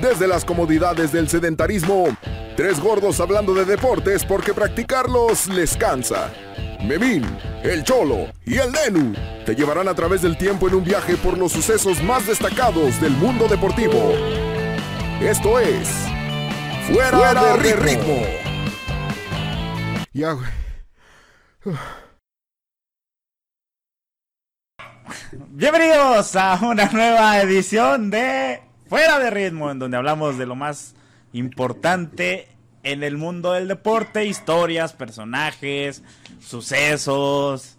Desde las comodidades del sedentarismo, tres gordos hablando de deportes porque practicarlos les cansa. Memín, el Cholo y el Nenu te llevarán a través del tiempo en un viaje por los sucesos más destacados del mundo deportivo. Esto es Fuera, de, ritmo. Ya, güey. Bienvenidos a una nueva edición de Fuera de Ritmo, en donde hablamos de lo más importante en el mundo del deporte, historias, personajes, sucesos,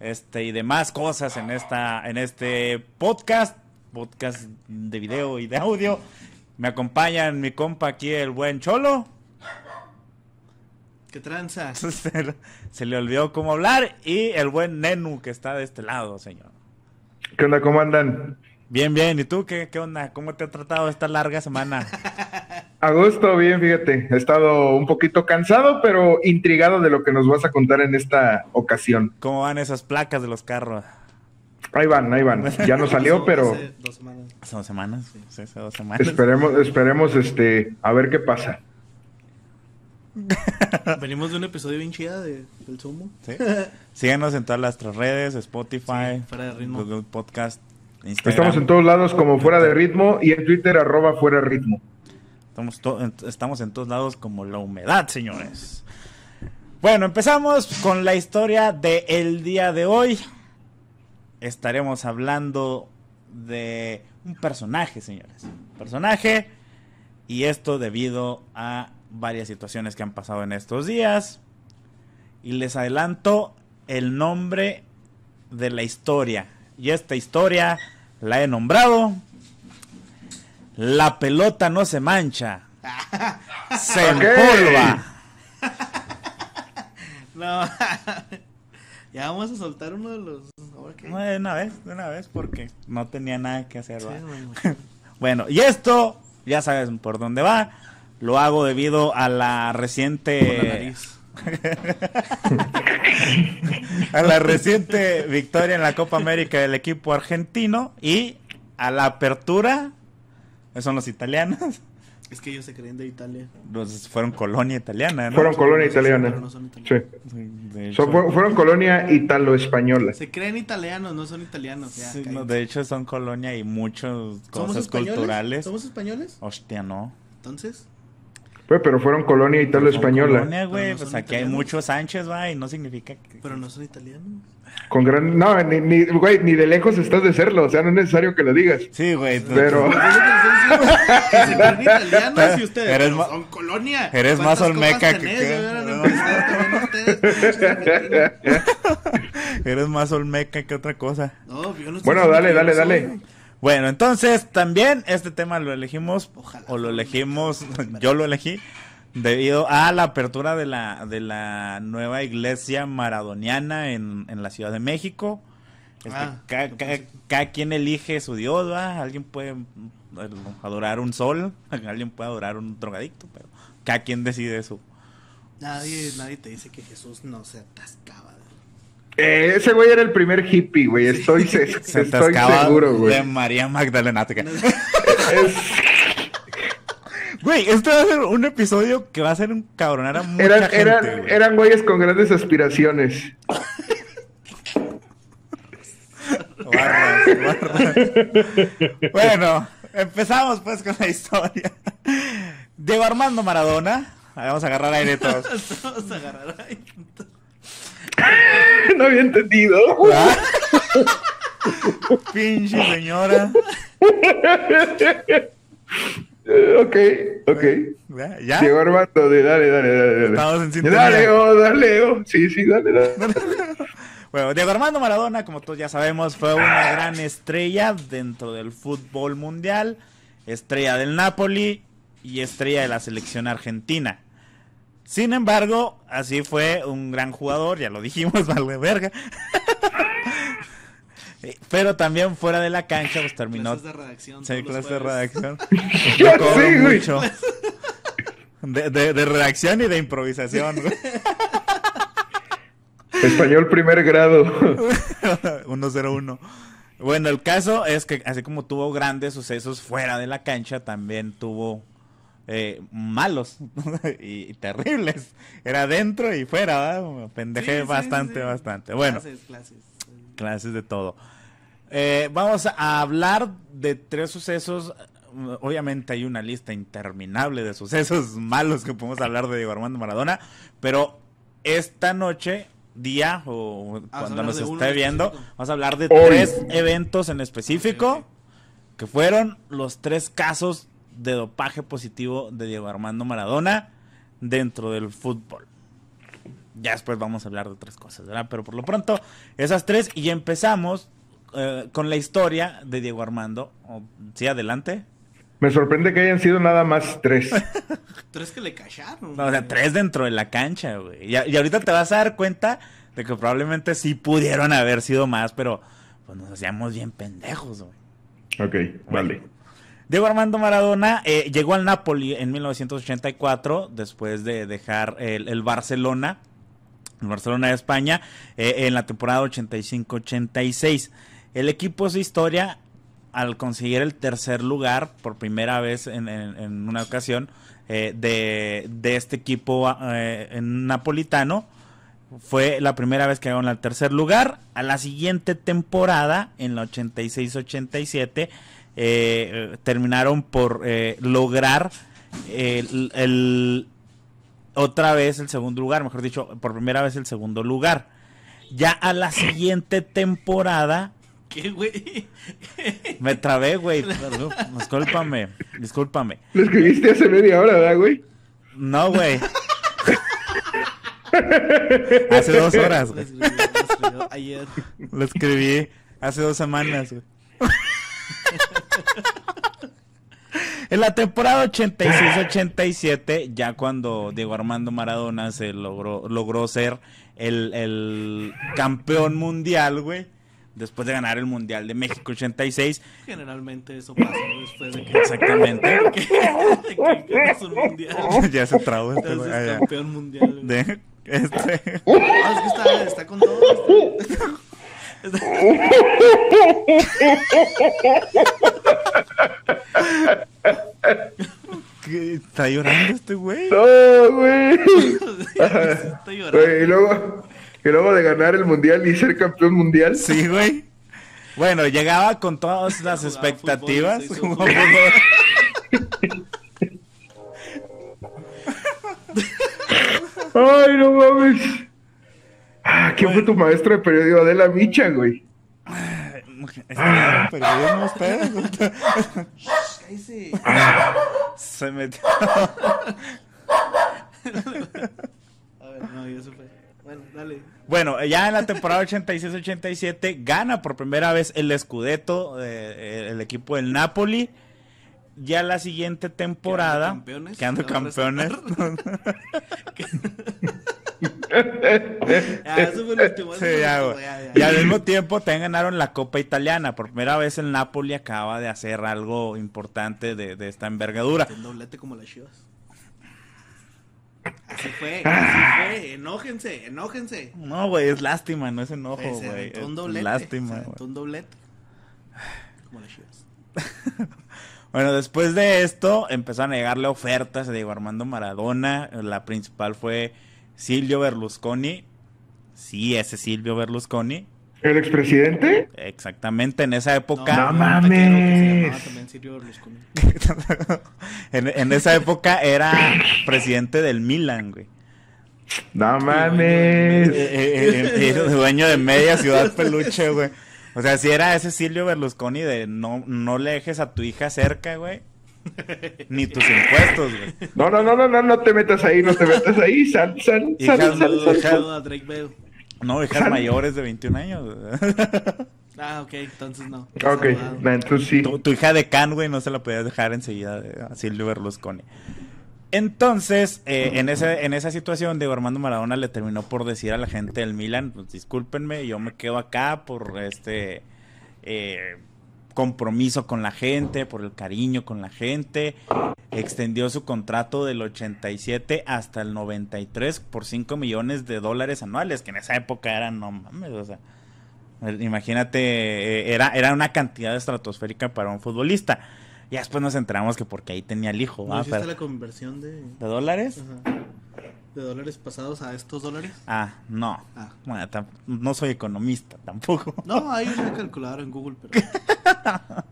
este y demás cosas en esta en este podcast, podcast de video y de audio. Me acompañan mi compa aquí el buen Cholo. ¿Qué tranza? Se, se le olvidó cómo hablar y el buen Nenu que está de este lado, señor. ¿Qué onda? ¿Cómo andan? Bien, bien. ¿Y tú qué, qué onda? ¿Cómo te ha tratado esta larga semana? A gusto, bien, fíjate. He estado un poquito cansado, pero intrigado de lo que nos vas a contar en esta ocasión. ¿Cómo van esas placas de los carros? Ahí van, ahí van. Ya no salió, pero Hace dos semanas. ¿Hace dos semanas? Sí, hace dos semanas. esperemos, esperemos, este, a ver qué pasa. Venimos de un episodio bien chida de, del Sumo. ¿Sí? Síganos en todas nuestras redes, Spotify, Sí, Fuera de Ritmo. Google Podcast, Instagram. Estamos en todos lados como fuera de ritmo y en Twitter arroba fuera ritmo. Estamos, estamos en todos lados como la humedad, señores. Bueno, empezamos con la historia del el día de hoy. Estaremos hablando de un personaje, señores. Personaje. Y esto debido a varias situaciones que han pasado en estos días. Y les adelanto el nombre de la historia. Y esta historia la he nombrado la pelota no se mancha. Se empolva. No. ya vamos a soltar uno de los. No, De una vez, de una vez, porque no tenía nada que hacer. Bueno. Bueno, y esto, ya sabes por dónde va. Lo hago debido a la Por la reciente. nariz. a la reciente victoria en la Copa América del equipo argentino y a la apertura. Son los italianos. Es que ellos se creen de Italia. Los fueron colonia italiana, ¿no? Fueron colonia Sí, pero italiana. no son Sí. italianos. Son- fu- fueron colonia italo-española. Se creen italianos, no son italianos. Ya, sí, no, de hecho son colonia y muchas ¿Somos cosas españoles? culturales. ¿Somos españoles? Hostia, no. Entonces. Pues, pero fueron colonia italo-española. Colonia, güey, no pues aquí hay italianos. muchos Sánchez, va, y no significa que... Pero no son italianos. Con gran. No, ni, ni, güey, ni de lejos estás de serlo. O sea, no es necesario que lo digas. Sí, güey. tú- Pero- Pues que que italianos y ustedes Eres pero ma- son colonia. eres más ¿Cuántas olmeca que No. ustedes. Eres más olmeca que otra cosa. No, yo no estoy Bueno, dale, que dale, dale. Bueno, entonces también este tema lo elegimos, Ojalá. o lo elegimos, yo lo elegí, debido a la apertura de la, de la nueva iglesia maradoniana en, en la Ciudad de México. Este, Ah, ca- yo ca- pensé- cada quien elige su dios, ¿va? Alguien puede mm, adorar un sol, alguien puede adorar un drogadicto, pero cada quien decide su... Nadie, nadie te dice que Jesús no se atascaba. Eh, ese güey era el primer hippie, güey. Estoy, se- Se estoy seguro, de güey. María Magdalena. te Es- Güey, este va a ser un episodio que va a ser un cabronar a mucha eran, gente, eran, güey. eran güeyes con grandes aspiraciones. Barras, barras. bueno, empezamos pues con la historia. Diego Armando Maradona. Vamos a agarrar aire todos. Vamos a agarrar ahí. no había entendido. ¿Ah? Pinche señora. Ok, ok. ¿Ya? Armando, de- dale, dale, dale. dale. Estamos en sintonía. Dale, oh, dale, oh. Sí, sí, dale, dale. Bueno, Diego Armando Maradona, como todos ya sabemos, fue una gran estrella dentro del fútbol mundial, estrella del Napoli y estrella de la selección argentina. Sin embargo, así fue un gran jugador, ya lo dijimos, vale verga. Pero también fuera de la cancha, pues terminó. Clases de redacción. Sí, todos los clase de redacción. Sé, güey. mucho. De, de- de redacción y de improvisación. güey. Español primer grado. 101. Bueno, el caso es que así como tuvo grandes sucesos fuera de la cancha, también tuvo eh, malos y, terribles. Era dentro y fuera, ¿verdad? Pendejé Sí, bastante, sí. bastante. Bueno, Clases, clases. clases de todo. Eh, vamos a hablar de tres sucesos. Obviamente hay una lista interminable de sucesos malos que podemos hablar de Diego Armando Maradona, pero esta noche, día o cuando nos esté en viendo, vamos a hablar de Hoy. tres eventos en específico que fueron los tres casos de dopaje positivo de Diego Armando Maradona dentro del fútbol. Ya después vamos a hablar de otras cosas, ¿verdad? Pero por lo pronto, esas tres y empezamos eh, con la historia de Diego Armando. Oh, sí, adelante. Me sorprende que hayan sido nada más tres. Tres que le cacharon. No, o sea, güey. tres dentro de la cancha, güey. Y, y ahorita te vas a dar cuenta de que probablemente sí pudieron haber sido más, pero pues nos hacíamos bien pendejos, güey. Ok, vale. Diego Armando Maradona eh, llegó al Napoli en 1984 después de dejar el, el Barcelona, el Barcelona de España, eh, en la temporada 85-86. El equipo su historia al conseguir el tercer lugar por primera vez en, una ocasión eh, de, de este equipo napolitano. Fue la primera vez que llegaron al tercer lugar. A la siguiente temporada, en la 86-87, eh, eh, terminaron por eh, lograr el, el- otra vez el segundo lugar, mejor dicho, por primera vez el segundo lugar. Ya a la siguiente temporada, ¿Qué, güey? me trabé, güey. Discúlpame, discúlpame. Lo escribiste hace media hora, ¿verdad, güey? No, güey. Hace dos horas, Lo güey. lo escribió ayer. Lo escribí hace dos semanas, güey. En la temporada 86-87, ya cuando Diego Armando Maradona se logró, logró ser el, el campeón mundial, güey. Después de ganar el Mundial de México 86. Generalmente eso pasa ¿no? después de que, Exactamente. que, que ganas un mundial. ya se trabó este. Entonces Ah, ya. campeón mundial. güey. De- este. Ah, es que está, está con todo. Está- ¿Qué? ¿Está llorando este güey? No, güey. Estoy llorando. Güey, y luego, y luego de ganar el mundial y ser campeón mundial. Sí, güey. Bueno, llegaba con todas las Jugaba expectativas. fútbol. Ay, no mames. Ah, ¿quién fue tu maestro de periodismo? Adela Micha, güey. Estaban perdiendo ustedes. Se metió. A ver, no. Bueno, dale. Bueno, ya en la temporada 86-87 gana por primera vez el Scudetto eh, el equipo del Napoli. Ya la siguiente temporada, campeones, quedando campeones, Ah, eso fue el último. eso Sí, fue el ya, último, güey. ya, ya. Y al mismo tiempo también ganaron la Copa Italiana. Por primera vez el Napoli acaba de hacer algo importante de, de esta envergadura. Un doblete como las chivas. Así fue, así fue. Enójense, enójense. No, güey, es lástima, no es enojo, Se güey. un Es doblete. lástima, un doblete. Como las chivas. Bueno, después de esto empezaron a llegarle ofertas a Diego Armando Maradona. La principal fue Silvio Berlusconi. Sí, ese Silvio Berlusconi. ¿El expresidente? Exactamente, en esa época. No que se mames. llamaba también Silvio Berlusconi. en, en esa época era presidente del Milan, güey. No Eh, mames. eh, eh, eh, era dueño de media ciudad peluche, güey. O sea, si era ese Silvio Berlusconi de no, no le dejes a tu hija cerca, güey. Ni tus impuestos, güey. No, no, no, no, no, no te metas ahí, no te metas ahí. Sal, sal, sal, sal, sal, sal. saludo a Drake Bell. No, hijas mayores de 21 años. Ah, ok, entonces no. Ok, entonces sí. tu, tu hija de Can, güey, no se la podías dejar enseguida eh, a Silvio Berlusconi. Entonces, eh, en, ese, en esa situación, Diego Armando Maradona le terminó por decir a la gente del Milan, pues discúlpenme, yo me quedo acá por este eh, compromiso con la gente, por el cariño con la gente. Extendió su contrato del 87 hasta el 93 por 5 millones de dólares anuales, que en esa época eran, no mames, o sea, Imagínate, eh, era, era una cantidad estratosférica para un futbolista. Ya después nos enteramos que porque ahí tenía el hijo. ¿No ¿va? hiciste Pero- la conversión de, ¿De dólares? ajá, de dólares pasados a estos dólares? Ah, no. Ah. Bueno, no soy economista tampoco. No, hay una calculadora en Google, pero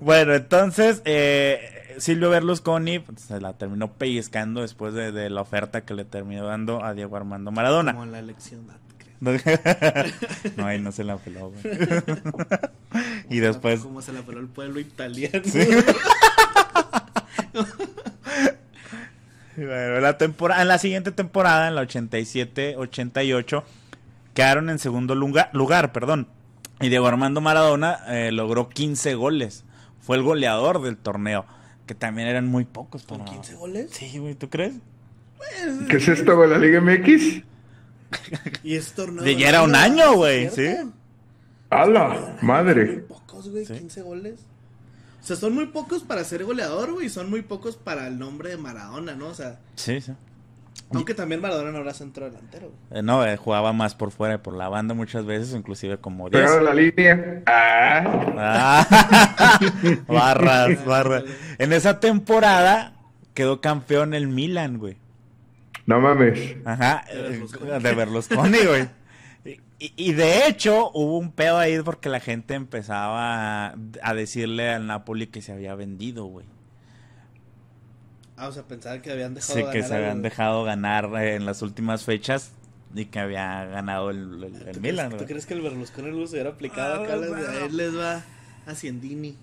Bueno, entonces eh, Silvio Berlusconi pues, se la terminó pellizcando después de, de la oferta que le terminó dando a Diego Armando Maradona. como en la elección. creas. no, ahí no se la peló, güey. y después... Como se la peló el pueblo italiano. Bueno, la temporada, en la siguiente temporada, en la 87-88, quedaron en segundo lugar, lugar, perdón. Y Diego Armando Maradona eh, logró 15 goles. Fue el goleador del torneo, que también eran muy pocos. ¿Con para- 15 goles? Sí, güey, ¿tú crees? ¿Qué es esto, güey? ¿La Liga MX? Y es torneo. Ya era un año, güey, sí. ¡A la madre! Pocos, güey, Sí. 15 goles. O sea, son muy pocos para ser goleador, güey, y son muy pocos para el nombre de Maradona, ¿no? O sea, Sí, sí. aunque también Maradona no era centro delantero. güey. Eh, no, eh, jugaba más por fuera y por la banda muchas veces, inclusive como 10. Pegado a la línea. ¡Ah! Ah, barras, barras. En esa temporada quedó campeón el Milan, güey. No mames. Ajá, De Berlusconi. de Berlusconi, güey. Y, y de hecho hubo un pedo ahí porque la gente empezaba a, a decirle al Napoli que se había vendido, güey. Ah, o sea, pensaba que habían dejado Sí, ganar que se habían dejado ganar eh, en las últimas fechas y que había ganado el, el- el ¿Tú Milan, crees, ¿Tú crees que el Berlusconi lo hubiera aplicado Ah, acá? no. A él les va Haciendini.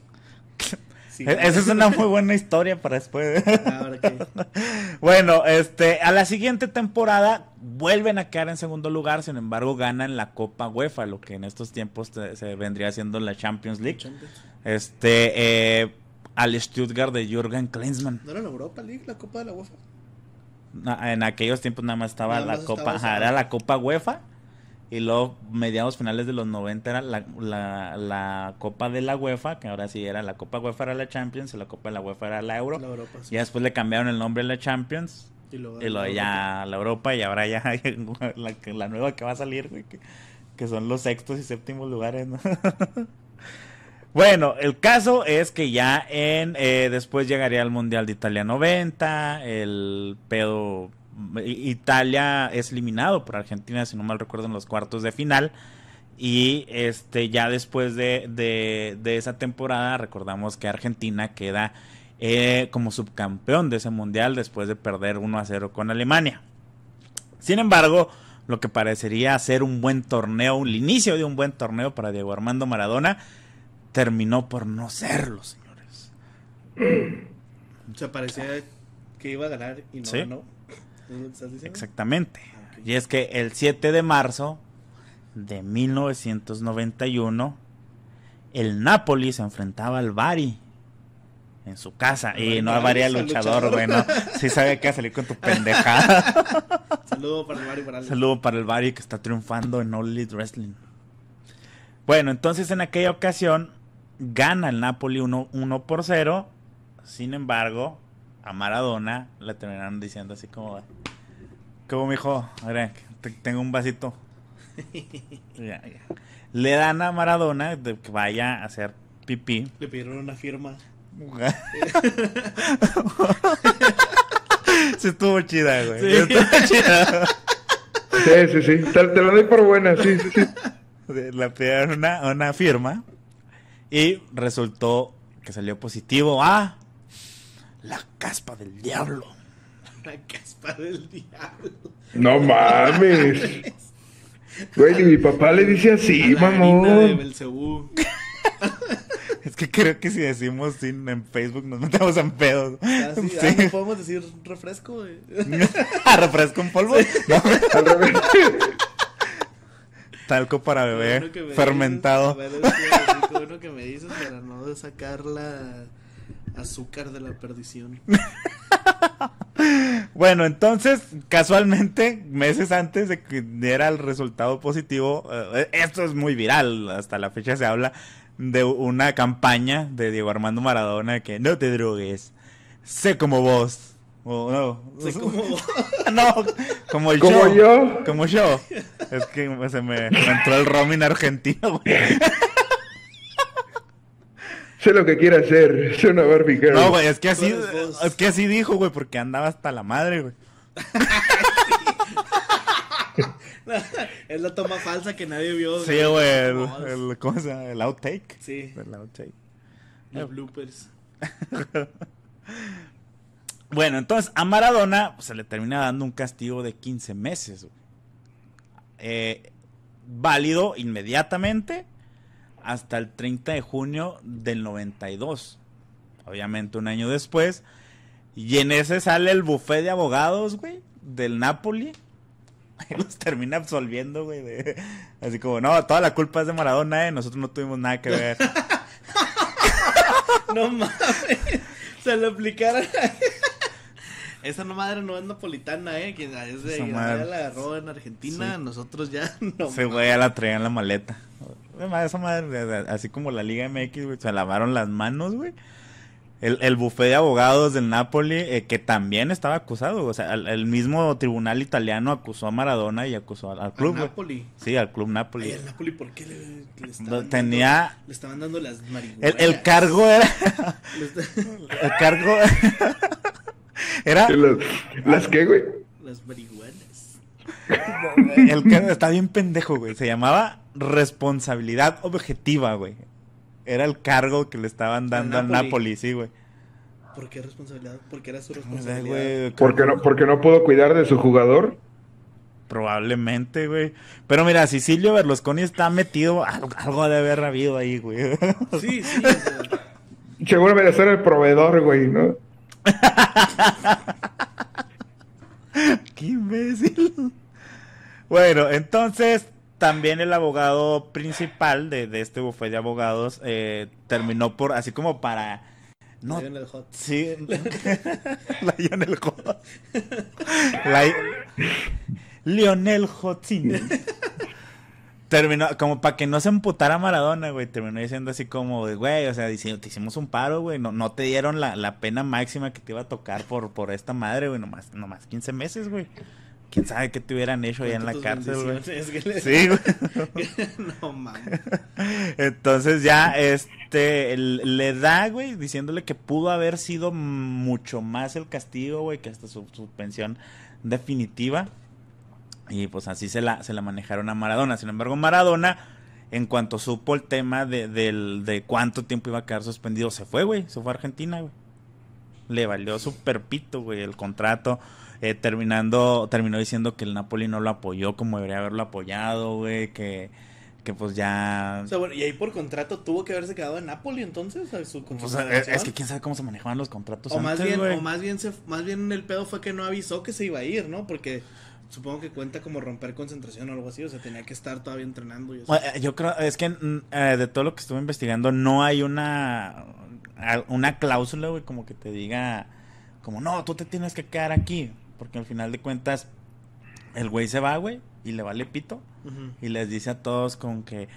Sí, E- Esa es una muy buena historia para después. Ahora que. Bueno, este, a la siguiente temporada vuelven a quedar en segundo lugar, sin embargo ganan la Copa UEFA, lo que en estos tiempos te- se vendría siendo la Champions League. Este, eh, al Stuttgart de Jürgen Klinsmann. ¿No era la Europa League, la Copa de la UEFA? Na- En aquellos tiempos nada más estaba Nada la Copa, ajá, era la Copa UEFA y luego mediados finales de los 90 era la, la, la Copa de la UEFA, que ahora sí era la Copa UEFA era la Champions y la Copa de la UEFA era la Euro. La Europa, sí. Ya después le cambiaron el nombre a la Champions Y luego, y luego ya la Europa y ahora ya la, la nueva que va a salir, güey, que, que son los sextos y séptimos lugares, ¿no? bueno, el caso es que ya en eh, después llegaría el Mundial de Italia 90, el pedo Italia es eliminado por Argentina, si no mal recuerdo, en los cuartos de final. Y este ya después de, de- de esa temporada, recordamos que Argentina queda eh, como subcampeón de ese mundial después de perder 1 a 0 con Alemania. Sin embargo, lo que parecería ser un buen torneo, el inicio de un buen torneo para Diego Armando Maradona, terminó por no serlo, señores. O sea, parecía que iba a ganar y no Sí. ganó. ¿Es lo que estás diciendo? Exactamente. Ah. Y es que el 7 de marzo de 1991, el Napoli se enfrentaba al Bari en su casa. Y Bari no Bari al luchador, güey, no. Sí sabía que a salir con tu pendejada. Saludo para el Morales. Saludo para el Bari que está triunfando en All Elite Wrestling. Bueno, entonces en aquella ocasión gana el Napoli 1, 1 por 0. Sin embargo, a Maradona le terminaron diciendo así como, como mijo, mira, te- tengo un vasito. Ya, ya. Le dan a Maradona de que vaya a hacer pipí. Le pidieron una firma. sí estuvo chida, güey. Sí. Sí estuvo chida. Sí, sí, sí. Te, te lo doy por buena, sí, sí, sí. Le pidieron una, una firma y resultó que salió positivo a la caspa del diablo. La caspa del diablo. No mames. Güey, ni mi papá le dice así, la de mamón. Es que creo que si decimos sin en Facebook nos metemos en pedos. Ah, sí, Sí. ah, ¿no podemos decir refresco, güey. ¿A refresco en polvo? No, Al revés. talco para bebé, bueno fermentado. dices, bueno que me dices para no sacar la azúcar de la perdición. Bueno, entonces, casualmente, meses antes de que diera el resultado positivo, eh, esto es muy viral, hasta la fecha se habla de una campaña de Diego Armando Maradona que no te drogues, sé como vos, no. Soy como... no, como el Como yo. Como yo. Es que se me, me entró el roaming argentino, güey. Sé lo que quiere hacer. Soy una Barbie girl. No, güey, es que así, es que así dijo, güey, porque andaba hasta la madre, güey. es la toma falsa que nadie vio. Sí, güey, el, ¿cómo se llama? El outtake. Sí, El outtake. los bloopers. Bueno, entonces a Maradona pues, se le termina dando un castigo de 15 meses. güey. Eh, válido inmediatamente hasta el 30 de junio del 92. Obviamente un año después. Y en ese sale el buffet de abogados, güey, del Napoli. Los termina absolviendo, güey. de- Así como, no, toda la culpa es de Maradona, eh. Nosotros no tuvimos nada que ver. No mames. Se lo aplicaron. Esa no madre no es napolitana, eh. Que es de la agarró en Argentina. Sí. Nosotros ya no. Ese güey ya la traía en la maleta. Esa madre, así como la Liga MX, güey, se lavaron las manos, güey. El, el bufete de abogados del Napoli, eh, que también estaba acusado, o sea, el, el mismo tribunal italiano acusó a Maradona y acusó al, al Al club, güey. Napoli. Sí, al club Napoli. Ay, el Napoli, ¿por qué le, le estaban dando- tenía- le estaban dando las El, marihuanas. el cargo era, el cargo era, Las, ¿Las qué, güey? las marihuanas. el cargo está bien pendejo, güey, se llamaba responsabilidad objetiva, güey. Era el cargo que le estaban dando al Napoli. Napoli, sí, güey. ¿Por qué responsabilidad? Porque era su sea, responsabilidad. güey, ¿Porque no, porque no pudo cuidar de su jugador. Probablemente, güey. Pero mira, si Silvio Berlusconi está metido, algo, algo de haber habido ahí, güey. Sí, sí. o sea, Seguramente ser el proveedor, güey, ¿no? Qué imbécil. Bueno, entonces también el abogado principal de, de este bufete de abogados eh, terminó por, así como para... No, en el hot. sí. Lionel Hot. Lionel Hotzini. Terminó, como para que no se emputara Maradona, güey, terminó diciendo así como, güey, o sea, diciendo, te hicimos un paro, güey, no, no te dieron la, la pena máxima que te iba a tocar por, por esta madre, güey, nomás, nomás 15 meses, güey. ¿Quién sabe qué te hubieran hecho allá en la cárcel, güey? le- Sí, güey. no mames. Entonces ya, este, le da, güey, diciéndole que pudo haber sido mucho más el castigo, güey, que hasta su suspensión definitiva. Y pues así se la, se la manejaron a Maradona. Sin embargo, Maradona, en cuanto supo el tema de, del- de cuánto tiempo iba a quedar suspendido, se fue, güey, se fue a Argentina, güey. Le valió su perpito, güey, el contrato. Eh, terminando, terminó diciendo que el Napoli no lo apoyó como debería haberlo apoyado, güey, que, que pues ya... O sea, bueno, y ahí por contrato tuvo que haberse quedado en Napoli entonces, a su Pues, es, es que quién sabe cómo se manejaban los contratos o más bien, güey. o más bien se, más bien el pedo fue que no avisó que se iba a ir, ¿no? Porque supongo que cuenta como romper concentración o algo así, o sea, tenía que estar todavía entrenando y eso. Bueno, eh, Yo creo, es que mm, eh, de todo lo que estuve investigando, no hay una, una cláusula, güey, como que te diga, como, no, tú te tienes que quedar aquí, porque al final de cuentas, el güey se va, güey, y le vale pito, y les dice a todos con que,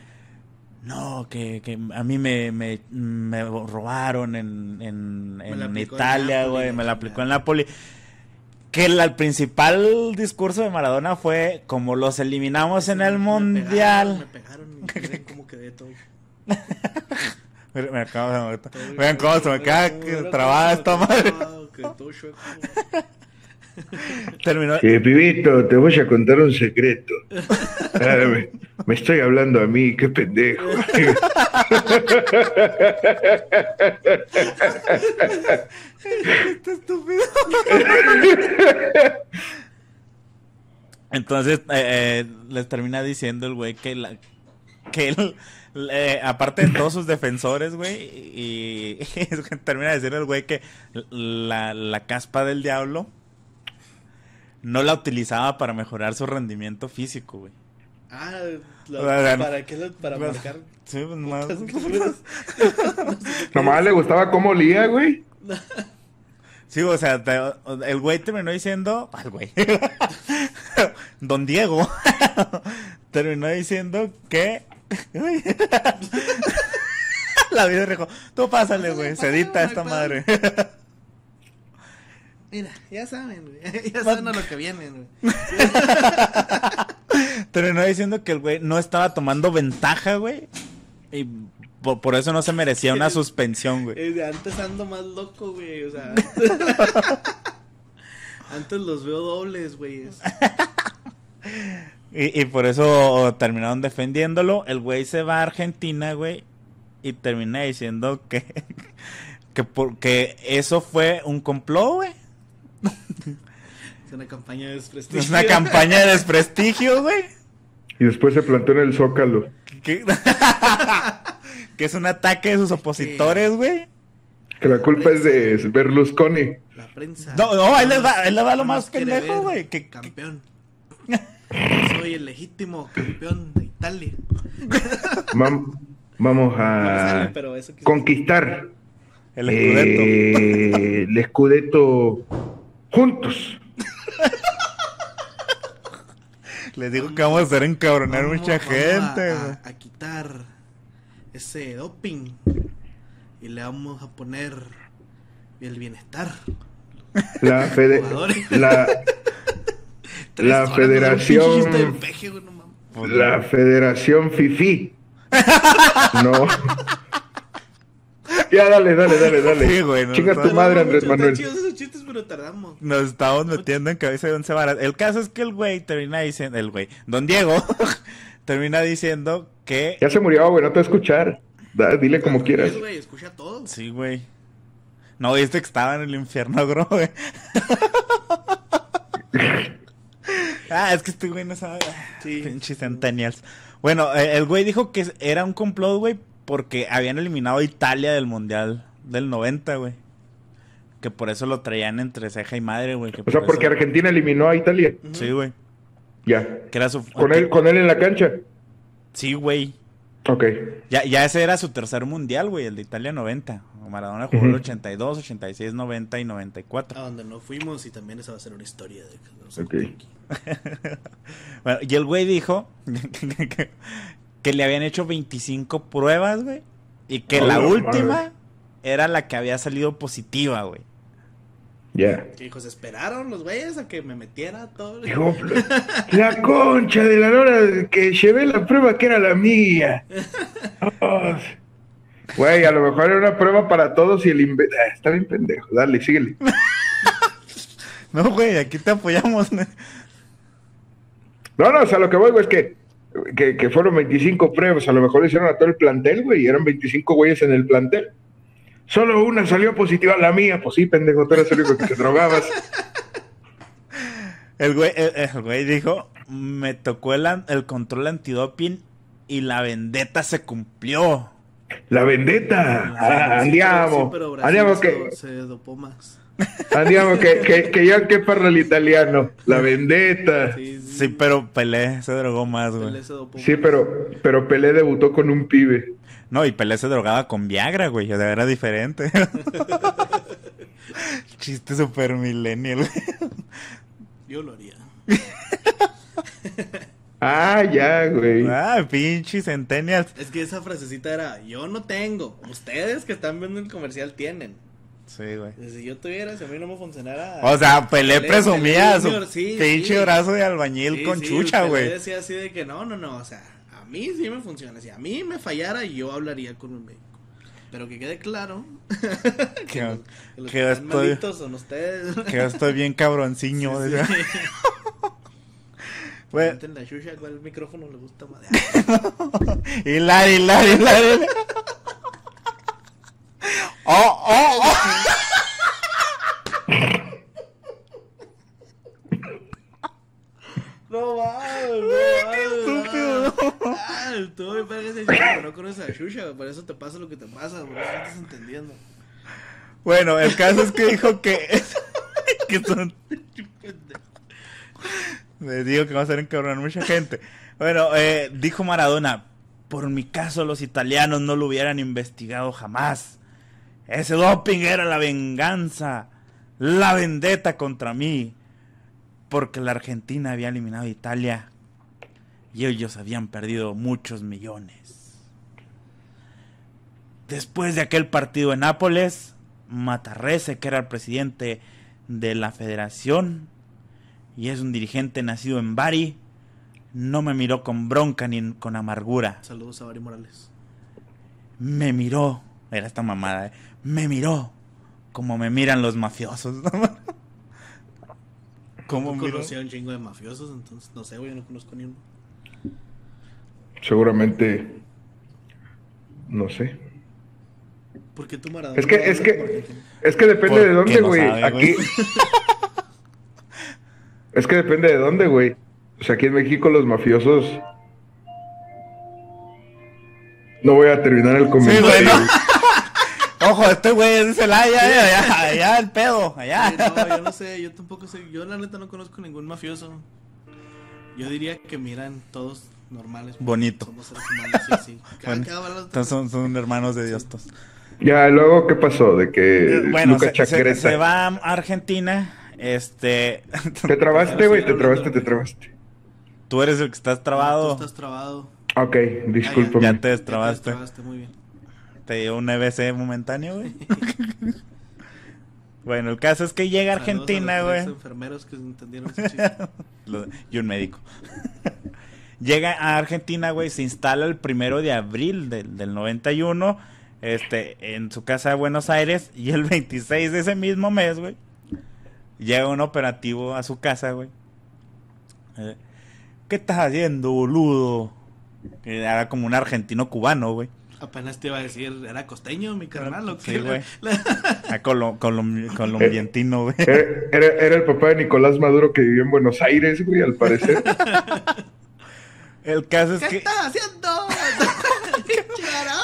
no, que, que a mí me, me, me robaron en, en, la en Italia, güey, la me la aplicó en Napoli. Que el, el principal discurso de Maradona fue, como los eliminamos en el Me Mundial. pegaron, Me pegaron y cómo quedé todo. Me acabo de- Vean cómo se me queda trabada esta madre. Terminó. Que pibito, te voy a contar un secreto. Ah, me, me estoy hablando a mí, qué pendejo. Este estúpido. Entonces, eh, eh, les termina diciendo el güey que la, que él, eh, aparte de todos sus defensores, güey, y, que termina decir el güey que la, la caspa del diablo no la utilizaba para mejorar su rendimiento físico, güey. Ah, lo- O sea, ¿para qué? lo- Para pues, marcar. Sí, pues, más- Nomás le gustaba cómo olía, güey. Sí, o sea, te- el güey terminó diciendo. Al güey. Don Diego. terminó diciendo que. La vida dijo: Tú pásale, güey. Se edita esta madre. Mira, ya saben, güey. Ya saben a lo que vienen, güey. Terminó diciendo que el güey no estaba tomando ventaja, güey. Y por, por eso no se merecía una suspensión, güey. Antes ando más loco, güey. O sea. antes los veo dobles, güey. Y, y por eso terminaron defendiéndolo. El güey se va a Argentina, güey. Y termina diciendo que, que porque eso fue un complot, güey. Es una campaña de desprestigio. Es una campaña de desprestigio, güey. Y después se plantó en el Zócalo. Que, que es un ataque de sus opositores, güey. Que la culpa es de Berlusconi. La prensa. No, no, ahí les va, ahí les va lo más pendejo, güey. Que, Campeón. Soy el legítimo campeón de Italia. Vam- vamos No me sale, a conquistar el escudeto. eh, el escudeto juntos. Les digo que vamos a hacer encabronar Vamos- mucha vamos gente, a, a- a quitar ese doping y le vamos a poner el bienestar. La, fede- la, federación- peje, no la Federación Fifi. No. Ya, dale, dale, dale, dale. Sí, güey, no, Chinga no, tu no, madre, Andrés Manuel. Están chidos esos chistes, pero tardamos. Nos estamos metiendo en cabeza de once varas. El caso es que el güey termina diciendo, el güey, don Diego, termina diciendo que... Ya se murió, güey, no te va a escuchar. Da- dile como quieras. Es, güey, escucha todo. Sí, güey. No, viste que estaba en el infierno, bro, güey. ah, es que este güey no sabe. Sí. Pinches centennials. Bueno, eh, el güey dijo que era un complot, güey, porque habían eliminado a Italia del Mundial del 90, güey. Que por eso lo traían entre ceja y madre, güey. O sea, por porque eso- Argentina eliminó a Italia. Sí, güey. Ya. Que era su... Con él, con él en la cancha. Sí, güey. Ok. Ya, ya ese era su tercer mundial, güey, el de Italia 90. Maradona jugó el Ujú. 82, 86, 90 y 94. A donde no fuimos y también esa va a ser una historia de que nos Ok. aquí. Bueno, y el güey dijo que, le habían hecho 25 pruebas, güey. Y que la última madre. era la que había salido positiva, güey. Ya. Que hijos, esperaron los güeyes a que me metiera todo. Dijo, la concha de la hora que llevé la prueba que era la mía. Oh. Güey, a lo mejor era una prueba para todos y el inve- ah, Está bien pendejo. Dale, síguele. No, güey, aquí te apoyamos. güey. No, no, o sea, lo que voy, güey, es que, que, que fueron 25 pruebas. A lo mejor hicieron a todo el plantel, güey, y eran 25 güeyes en el plantel. Solo una salió positiva, la mía. Pues sí, pendejo, tú eres el único que te drogabas. El güey, el, el güey dijo, me tocó el, an- el control antidoping y la vendetta se cumplió. La vendetta. Ah, andiamo. Andiamo se- que, Se dopó más. andiamo que, que, que ya que parla el italiano. La vendetta. Sí, Sí, sí. Sí, pero Pelé se drogó más, güey. Pelé se dopó más. pero, pero Pelé debutó con un pibe. No, y Pelé se drogaba con Viagra, güey. O sea, era diferente. Chiste super millennial, güey. Yo lo haría. Ah, ya, güey. Ah, pinche centennials. Es que esa frasecita era, yo no tengo. Ustedes que están viendo el comercial tienen. Sí, güey. Si yo tuviera, si a mí no me funcionara. O sea, Pelé Pelé- presumía Pelé su sí, pinche sí. brazo de albañil Sí, con chucha, güey. decía así de que no, no, no, o sea, a mí sí me funciona. Si a mí me fallara, yo hablaría con un médico. Pero que quede claro Que, los, que los que que están estoy, son ustedes. que yo estoy bien cabronciño. La chucha, ¿cuál micrófono le gusta más? Hilar, hilar, hilar, hilar. Oh, oh, oh. No mames, no Qué mames. estúpido. Tú me pegas ese chiste, no conoces a Shusha, por eso te pasa lo que te pasa, por eso no estás entendiendo. Bueno, el caso es que dijo que. que son. Les digo que va a hacer encabronar mucha gente. Bueno, eh, dijo Maradona: Por mi caso, los italianos no lo hubieran investigado jamás. Ese doping era la venganza, la vendetta contra mí. Porque la Argentina había eliminado a Italia y ellos habían perdido muchos millones. Después de aquel partido en Nápoles, Matarrese, que era el presidente de la federación y es un dirigente nacido en Bari, no me miró con bronca ni con amargura. Saludos a Bari Morales. Me miró, era esta mamada, ¿eh? me miró como me miran los mafiosos. ¿Cómo conocí a un chingo de mafiosos? Entonces, no sé, güey, no conozco ni uno. Seguramente, no sé. ¿Por qué tu Maradona? Es que, es que, es que depende de dónde, güey. Aquí. es que depende de dónde, güey. O sea, aquí en México los mafiosos. No voy a terminar el comentario. Ojo, este güey es de Celaya, allá, allá, el pedo, allá. no, yo no sé, yo tampoco sé. Yo la neta no conozco ningún mafioso. Yo diría que miran todos normales. Bonito. Somos seres humanos, sí, sí. Cada, cada Entonces son, son, hermanos de Dios todos. Ya, luego, ¿qué pasó? De que eh, bueno, Luca se, se, se, va a Argentina, este... ¿Te trabaste, güey? ¿Te trabaste, te trabaste? Tú eres el que estás trabado. tú estás trabado. Ok, discúlpame. Ya, ya te destrabaste. Ya te destrabaste, muy bien. Te dio un EBC momentáneo, güey. bueno, el caso es que llega a Argentina, güey. enfermeros que entendieron y un médico. llega a Argentina, güey, se instala el primero de abril del, del 91 este, en su casa de Buenos Aires y el 26 de ese mismo mes, güey, llega un operativo a su casa, güey. Eh, ¿Qué estás haciendo, boludo? Era como un argentino cubano, güey. Apenas te iba a decir, ¿era costeño, mi carnal? ¿o qué? Sí, güey. colombiantino, güey. Era, era, el papá de Nicolás Maduro que vivía en Buenos Aires, güey, al parecer. el caso es ¿Qué que... estás haciendo?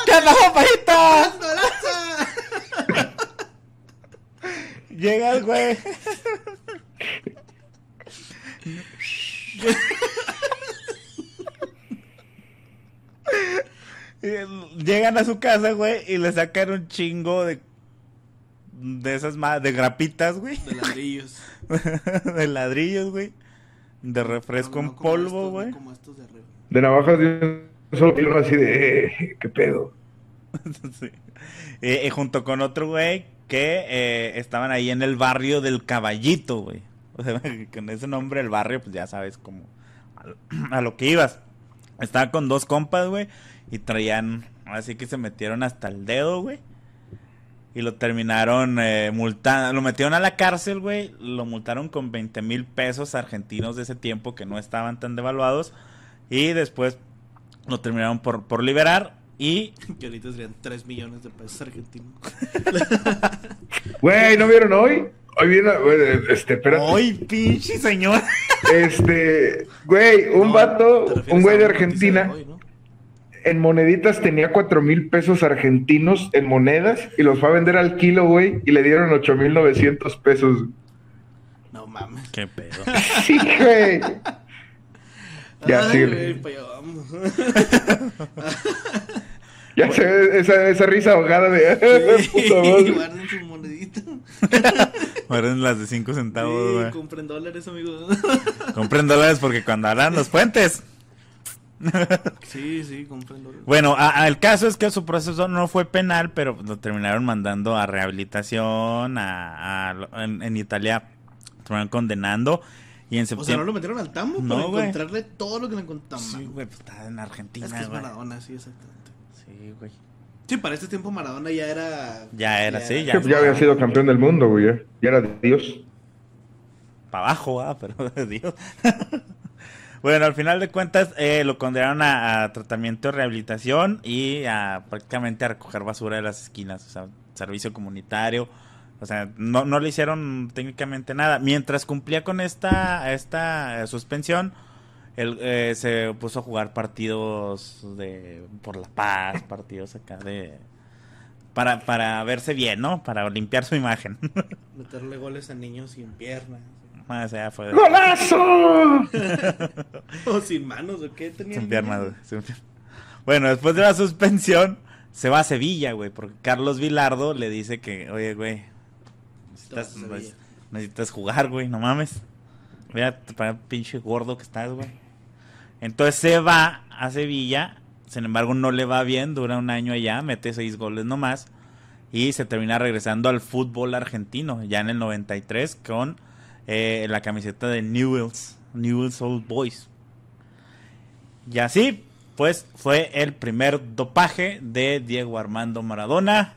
¿Qué andas, papayita? Llega el güey. Llegan a su casa, güey, y le sacan un chingo de. De esas de grapitas, güey. De ladrillos. de ladrillos, güey. De refresco en polvo, güey. De, navajas de solo así de. Eh, ¿Qué pedo? sí. Eh, y junto con otro güey que eh, estaban ahí en el barrio del Caballito, güey. O sea, con ese nombre el barrio, pues ya sabes como a, a lo que ibas. Estaba con dos compas, güey, y traían, así que se metieron hasta el dedo, güey. Y lo terminaron eh, multando, lo metieron a la cárcel, güey. Lo multaron con 20 mil pesos argentinos de ese tiempo que no estaban tan devaluados. Y después lo terminaron por, por liberar. Y. Que ahorita serían 3 millones de pesos argentinos. Güey, ¿no vieron hoy? Hoy viene, este, espérate. Hoy, pinche señor. Este, güey, un No, vato, ¿te refieres un güey de Argentina, hoy, no? En moneditas tenía cuatro mil pesos argentinos en monedas y los fue a vender al kilo, güey, y le dieron ocho mil novecientos pesos. No mames. Qué pedo. Sí, güey. Ya, Ay, sí. güey, vamos. Ya se ve esa, esa risa ahogada de puta madre. Guarden sus moneditas. Mueren las de 5 centavos, Sí, güey. compren dólares, amigos. Compren dólares porque cuando harán los puentes. Sí, sí, compren dólares. Bueno, a- a- el caso es que su proceso no fue penal, pero lo terminaron mandando a rehabilitación, a, a- en, en Italia terminaron condenando y en O sea, ¿no lo metieron al tambo No, para encontrarle todo lo que le encontramos? sí, güey, pues está en Argentina, Es que es. Maradona, sí, exactamente. Sí, güey. Sí, para este tiempo Maradona ya era... Ya era, sí, Sí, ya. pues ya había sido campeón del mundo, güey. Ya, ya era Dios. para abajo, ah, pero Dios. Bueno, al final de cuentas eh, lo condenaron a, a tratamiento de rehabilitación y a prácticamente a recoger basura de las esquinas, o sea, servicio comunitario. O sea, no, no le hicieron técnicamente nada. Mientras cumplía con esta, esta eh, suspensión, él eh, se puso a jugar partidos de por la paz, partidos acá de... Para, para verse bien, ¿no? Para limpiar su imagen. Meterle goles a niños sin piernas. O sea, fue... ¡Golazo! O sin manos, ¿o qué tenía? Sin piernas, niño? güey, sin piernas. Bueno, después de la suspensión, se va a Sevilla, güey, porque Carlos Vilardo le dice que, oye, güey, necesitas, neces- necesitas jugar, güey, no mames. Mira, para el pinche gordo que estás, güey. Entonces se va a Sevilla, sin embargo no le va bien, dura un año allá, mete seis goles nomás. y se termina regresando al fútbol argentino, ya en el 93 con eh, la camiseta de Newell's, Newell's Old Boys. Y así, pues fue el primer dopaje de Diego Armando Maradona,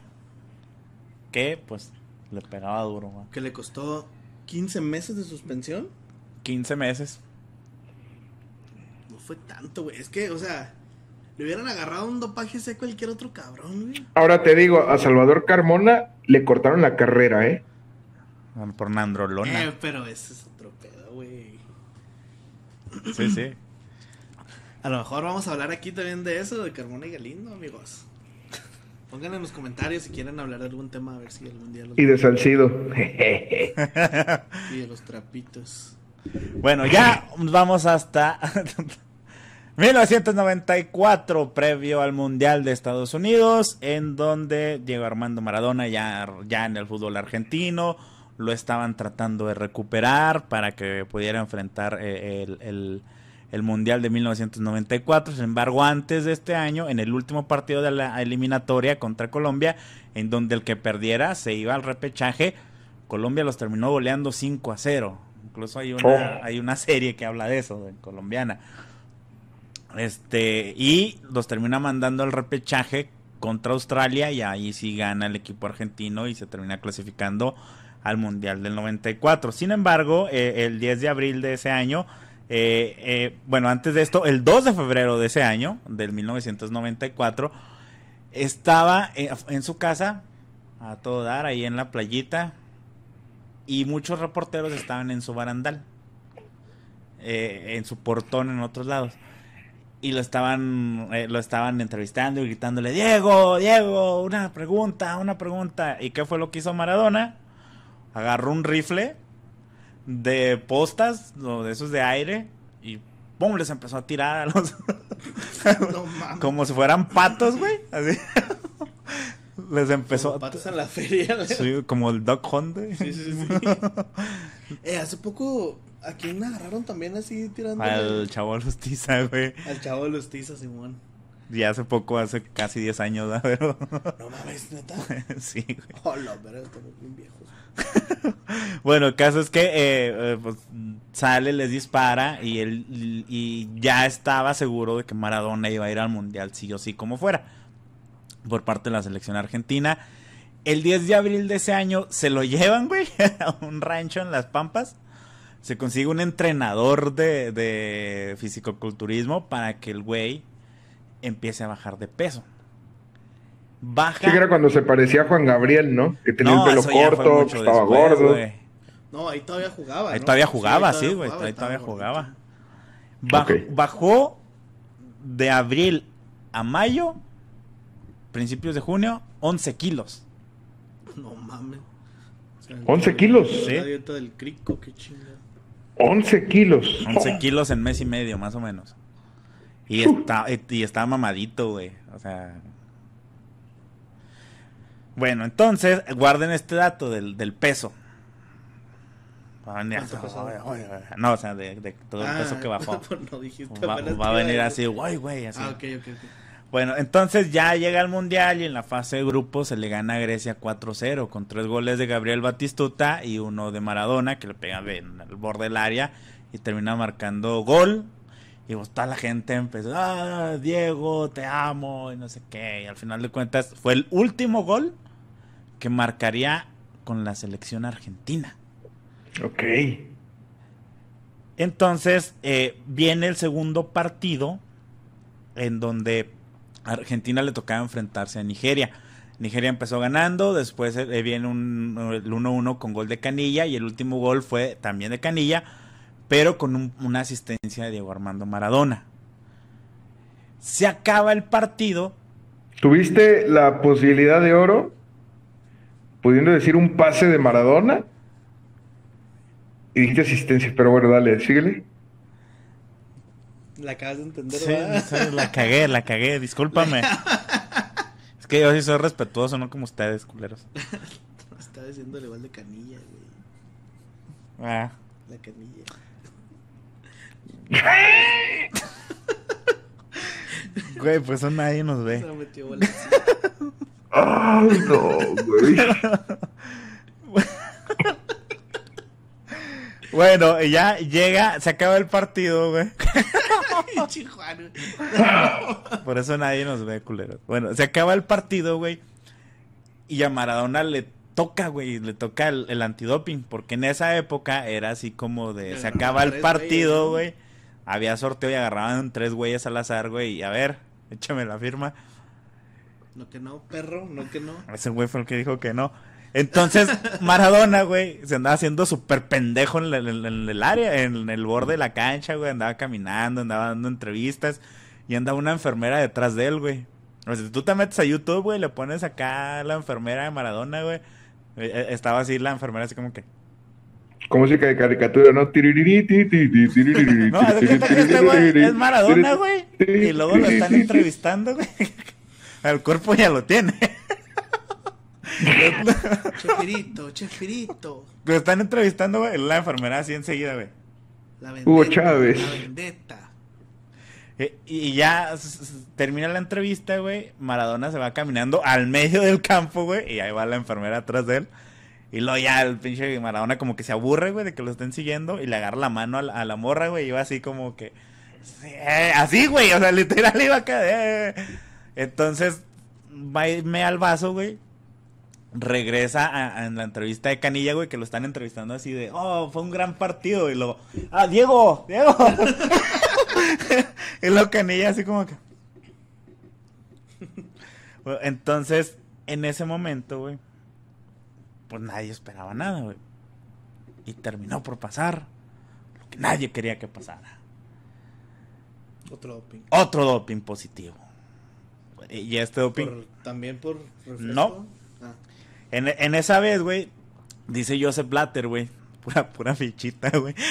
que pues le pegaba duro. ¿no? Que le costó 15 meses de suspensión. 15 meses. No fue tanto, güey. Es que, o sea, le hubieran agarrado un dopaje a cualquier otro cabrón, güey. Ahora te digo, a Salvador Carmona le cortaron la carrera, ¿eh? Por Nandrolona. Eh, pero ese es otro pedo, güey. Sí, sí. A lo mejor vamos a hablar aquí también de eso, de Carmona y Galindo, amigos. Pongan en los comentarios si quieren hablar de algún tema, a ver si algún día los... Y de Salcido. y de los trapitos. Bueno, ya vamos hasta 1994, previo al Mundial de Estados Unidos, en donde Diego Armando Maradona ya, ya en el fútbol argentino lo estaban tratando de recuperar para que pudiera enfrentar eh, el, el, el Mundial de 1994. Sin embargo, antes de este año, en el último partido de la eliminatoria contra Colombia, en donde el que perdiera se iba al repechaje, Colombia los terminó goleando 5 a 0. Incluso hay una, Oh. hay una serie que habla de eso, de colombiana. Este, y los termina mandando al repechaje contra Australia y ahí sí gana el equipo argentino y se termina clasificando al Mundial del 94. Sin embargo, eh, el 10 de abril de ese año, eh, eh, bueno, antes de esto, el 2 de febrero de ese año, del 1994, estaba en, su casa, a todo dar, ahí en la playita, y muchos reporteros estaban en su barandal, en su portón en otros lados. Y lo estaban, lo estaban entrevistando y gritándole, Diego, Diego, una pregunta, una pregunta. ¿Y qué fue lo que hizo Maradona? Agarró un rifle de postas, o de esos de aire, y ¡pum! les empezó a tirar a los... No mames. como si fueran patos, güey. Así. les empezó Como patos en la feria, güey. Sí, como el Duck Hunt, güey. Sí, sí, sí. eh, hace poco, ¿a quién agarraron también así tirando? Al chavo Lustiza, güey. Al chavo de los tizas, Simón. Y hace poco, hace casi 10 años, ¿verdad? Pero... No mames, neta. sí, güey. Hola, pero estamos bien viejos. Bueno, el caso es que eh, eh, pues, sale, les dispara y él y ya estaba seguro de que Maradona iba a ir al mundial sí o sí como fuera por parte de la selección argentina. El 10 de abril de ese año se lo llevan, güey, a un rancho en Las Pampas. Se consigue un entrenador de, de fisicoculturismo para que el güey empiece a bajar de peso. Baja. Sí, que era cuando se parecía a Juan Gabriel, ¿no? Que tenía No, el pelo corto, que estaba después, gordo. güey. No, ahí todavía jugaba. Ahí ¿no? todavía Sí, jugaba, ahí sí, güey. jugaba, Ahí todavía jugaba. Baj- Ok. Bajó de abril a mayo, principios de junio, 11 kilos. No mames. O sea, 11 kilos. Sí. La dieta del crico, qué chingada. 11 kilos. 11 kilos en mes y medio, más o menos. Y está, y está mamadito, güey. O sea. Bueno, entonces, guarden este dato del, del peso. Va a venir ¿Cuánto así, pesaba? "Ay, ay, ay". No, o sea, de, de todo el peso Ah, que bajó. no dijiste. Va, va a venir así, guay, güey, así. Ah, ok, ok, ok. Bueno, entonces ya llega al Mundial y en la fase de grupo se le gana a Grecia 4-0 con tres goles de Gabriel Batistuta y uno de Maradona que le pega en el borde del área y termina marcando gol. Y pues toda la gente empezó, ah, Diego, te amo y no sé qué. Y al final de cuentas fue el último gol que marcaría con la selección argentina. Ok. Entonces eh, viene el segundo partido en donde a Argentina le tocaba enfrentarse a Nigeria. Nigeria empezó ganando, después eh, viene un, el 1-1 con gol de Canilla y el último gol fue también de Canilla, pero con un- una asistencia de Diego Armando Maradona. Se acaba el partido. ¿Tuviste la posibilidad de oro? Pudiendo decir un pase de Maradona. Y dijiste asistencia, pero bueno, dale, síguele. La acabas de entender, Sí, ¿verdad? sí, la cagué, la cagué, discúlpame. Es que yo sí soy respetuoso, no como ustedes, culeros. Estaba diciéndole igual de canilla, güey. Ah. La canilla. Güey, pues eso nadie nos Se ve. metió bola. Ay, no, güey. Bueno, y ya llega, se acaba el partido, güey. Por eso nadie nos ve, culeros. Bueno, se acaba el partido, güey. Y a Maradona le toca, güey, le toca el, el antidoping. Porque en esa época era así como de, se acaba el partido, güey. Había sorteo y agarraban tres güeyes al azar, güey. Y a ver, échame la firma. No que no, perro, no que no. Ese güey fue el que dijo que no. Entonces, Maradona, güey, se andaba haciendo súper pendejo en el, en- el área, en el borde de la cancha, güey. Andaba caminando, andaba dando entrevistas. Y andaba una enfermera detrás de él, güey. O sea, si tú te metes a YouTube, güey, le pones acá la enfermera de Maradona, güey. eh, eh, Estaba así la enfermera, así como que. Como música de caricatura, ¿no? No, este es Maradona, güey. Y luego lo están entrevistando, güey. El cuerpo ya lo tiene. Chefirito, chefirito. Lo están entrevistando, güey. La enfermera así enseguida, güey. La vendetta. Hugo Chávez. La vendetta. Eh, Y ya termina la entrevista, güey. Maradona se va caminando al medio del campo, güey. Y ahí va la enfermera atrás de él. Y luego ya el pinche Maradona como que se aburre, güey, de que lo estén siguiendo. Y le agarra la mano a la, a la morra, güey. Y va así como que... sí, eh, así, güey. O sea, literal iba a caer. Entonces, va y me al vaso, güey. Regresa a, a- en la entrevista de Canilla, güey, que lo están entrevistando así de, oh, fue un gran partido. Y luego, ah, Diego, Diego. y luego Canilla así como que... Bueno, Entonces, en ese momento, güey, pues nadie esperaba nada, güey. Y terminó por pasar lo que nadie quería que pasara. Otro doping. Otro doping positivo. Y este doping... Por- También por refresco. No. Ah. En, en esa vez, güey, dice Joseph Blatter, güey. Pura, pura fichita, güey.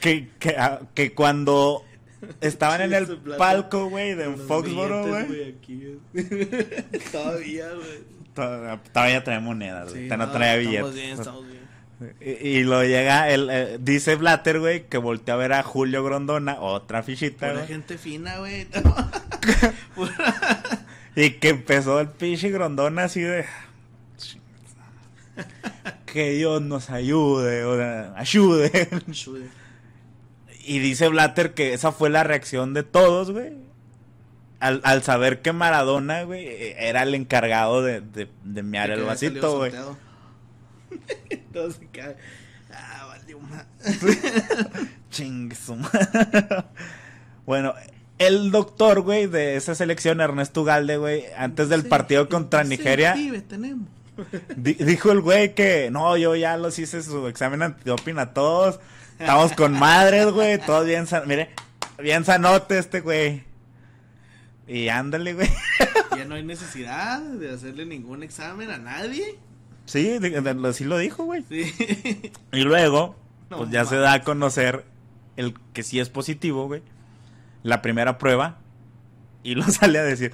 que, que, ah, que cuando estaban en el palco, güey, de Foxboro, güey. Todavía, güey. to- Todavía trae monedas, güey. Sí, no trae Estamos bien, estamos bien. Y, y lo llega, el, eh, dice Blatter, güey, que volteó a ver a Julio Grondona, otra fichita, Pura güey. gente fina, güey. Y que empezó el pinche Grondona así de... Que Dios nos ayude, o sea, ayude. Chude. Y dice Blatter que esa fue la reacción de todos, güey. Al, al saber que Maradona, güey, era el encargado de, de, de mear el vasito, güey. Sorteado. Todo se. Ah, valió Ching madre. Bueno, el doctor, güey, de esa selección, Ernesto Galde, güey, antes del Sí, partido contra sí, Nigeria, pibe, tenemos. di- dijo el güey que no, yo ya los hice su examen antidoping a todos. Estamos con madres, güey, todos bien san... Mire, bien sanote este güey. Y ándale, güey. Ya no hay necesidad de hacerle ningún examen a nadie. Sí, di- di- sí lo dijo, güey. Sí. Y luego, No pues ya se da a conocer el que sí es positivo, güey. La primera prueba. Y lo sale a decir,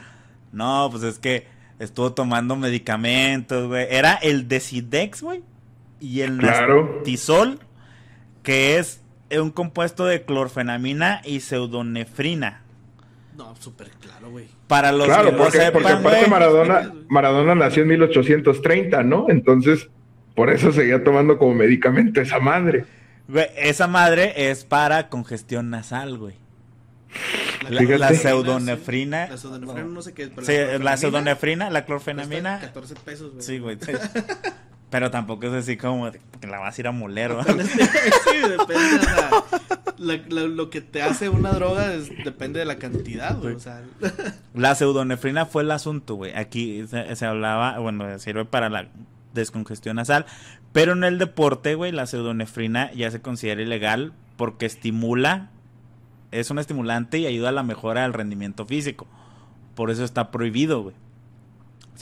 no, pues es que estuvo tomando medicamentos, güey. Era el Decidex, güey. Y el Claro. Nastisol, que es un compuesto de clorfenamina y pseudonefrina. No, súper claro, güey. Para los que Claro, no porque, sepan, porque aparte güey, Maradona, Maradona nació en 1830, ¿no? Entonces, por eso seguía tomando como medicamento esa madre. esa madre es para congestión nasal, güey. La, la Sí. pseudonefrina. La pseudonefrina no sé qué es. pero Sí, la clorfenamina pseudonefrina, la clorfenamina. 14 pesos, güey. Sí, güey. Pero tampoco es así como que la vas a ir a moler, sí, depende, o sea, la- la- lo que te hace una droga es- depende de la cantidad, güey. O sea, La pseudonefrina fue el asunto, güey. Aquí se, se hablaba, bueno, sirve para la descongestión nasal. Pero en el deporte, güey, la pseudonefrina ya se considera ilegal porque estimula, es un estimulante y ayuda a la mejora del rendimiento físico. Por eso está prohibido, güey.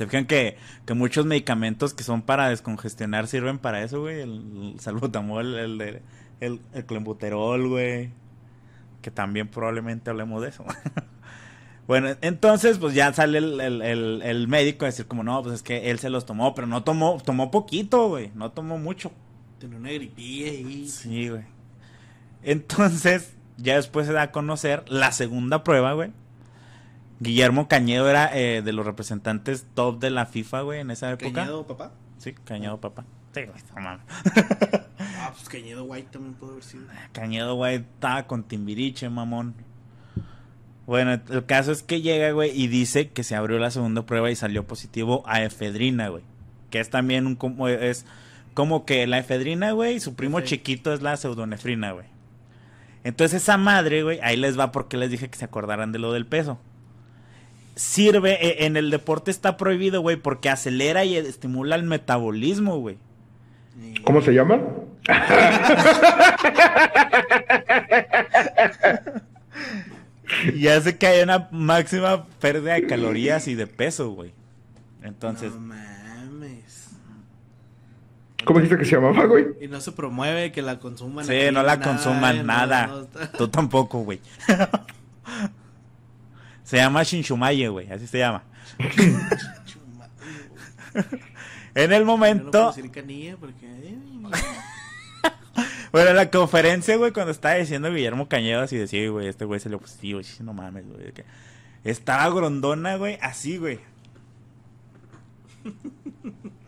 Se fijan que, que muchos medicamentos que son para descongestionar sirven para eso, güey. El, salbutamol, el, de, el, el clenbuterol, güey. Que también probablemente hablemos de eso. Bueno, entonces pues ya sale el, el- el- el médico a decir como no, pues es que él se los tomó, pero no tomó, tomó poquito, güey, no tomó mucho. tiene una gripilla ahí. Sí, güey. Entonces, ya después se da a conocer la segunda prueba, güey. Guillermo Cañedo era eh, de los representantes top de la FIFA, güey, en esa época. ¿Cañedo, papá? Sí, Cañedo, papá. Sí, güey, no. Ah, pues Cañedo White también puede haber sido. Cañedo, güey, estaba con Timbiriche, mamón. Bueno, el caso es que llega, güey, y dice que se abrió la segunda prueba y salió positivo a efedrina, güey. Que es también un como es como que la efedrina, güey, su primo chiquito es la pseudonefrina, güey. Entonces esa madre, güey, ahí les va porque les dije que se acordaran de lo del peso. Sirve, eh, en el deporte está prohibido, güey, porque acelera y estimula el metabolismo, güey. ¿Cómo se llama? Y hace que haya una máxima pérdida de calorías y de peso, güey. Entonces, No mames. ¿Cómo dijiste que se llamaba, güey? Y no se promueve que la consuman. sí, no la nada, consuman nada. no Tú tampoco, güey. se llama Shinchumaye, güey, así se llama. En el momento, canilla porque. bueno, en la conferencia, güey, cuando estaba diciendo Guillermo Cañedo así decía, güey, este güey salió positivo, sí, no mames, güey. Estaba grondona, güey, así, güey.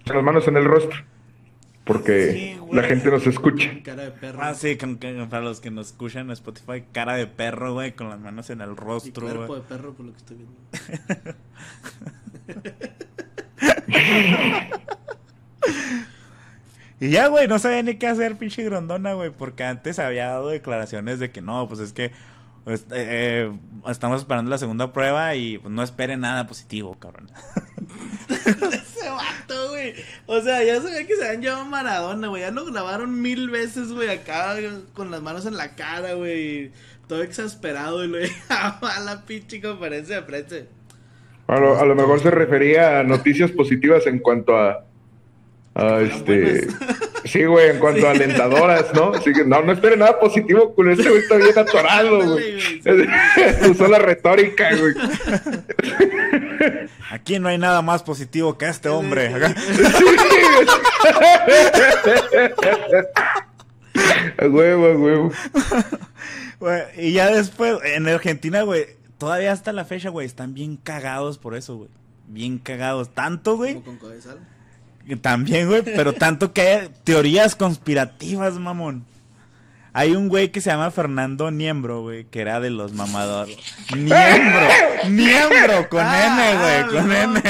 Las manos en el rostro. Porque Sí, la gente nos escucha. Cara de perro. Ah, sí, con- con- para los que nos escuchan en Spotify, cara de perro, güey, con las manos en el Y rostro, cuerpo güey. de perro por lo que estoy viendo. Y ya, güey, no sabía ni qué hacer, pinche grondona, güey, porque antes había dado declaraciones de que no, pues es que pues, eh, eh, estamos esperando la segunda prueba y pues, no esperen nada positivo, cabrón. Güey. O sea, ya sabía que se habían llevado a Maradona, güey. Ya lo grabaron mil veces, güey, acá con las manos en la cara, güey. Todo exasperado y lo a la pinche conferencia de prensa. A lo, a lo mejor se refería a noticias positivas en cuanto a. a este. Sí, güey, en cuanto a alentadoras, ¿no? Así que no, no espere nada positivo, culo. Este güey está bien atorado, güey. Usó la retórica, güey. Aquí no hay nada más positivo que este hombre. A huevo, a huevo. Y ya después, en Argentina, güey, todavía hasta la fecha, güey, están bien cagados por eso, güey. Bien cagados. Tanto, güey. Como con Codesal. También, güey, pero tanto que hay teorías conspirativas, mamón. Hay un güey que se llama Fernando Niembro, güey, que era de los mamadores. Niembro, Niembro, con N, güey, con N.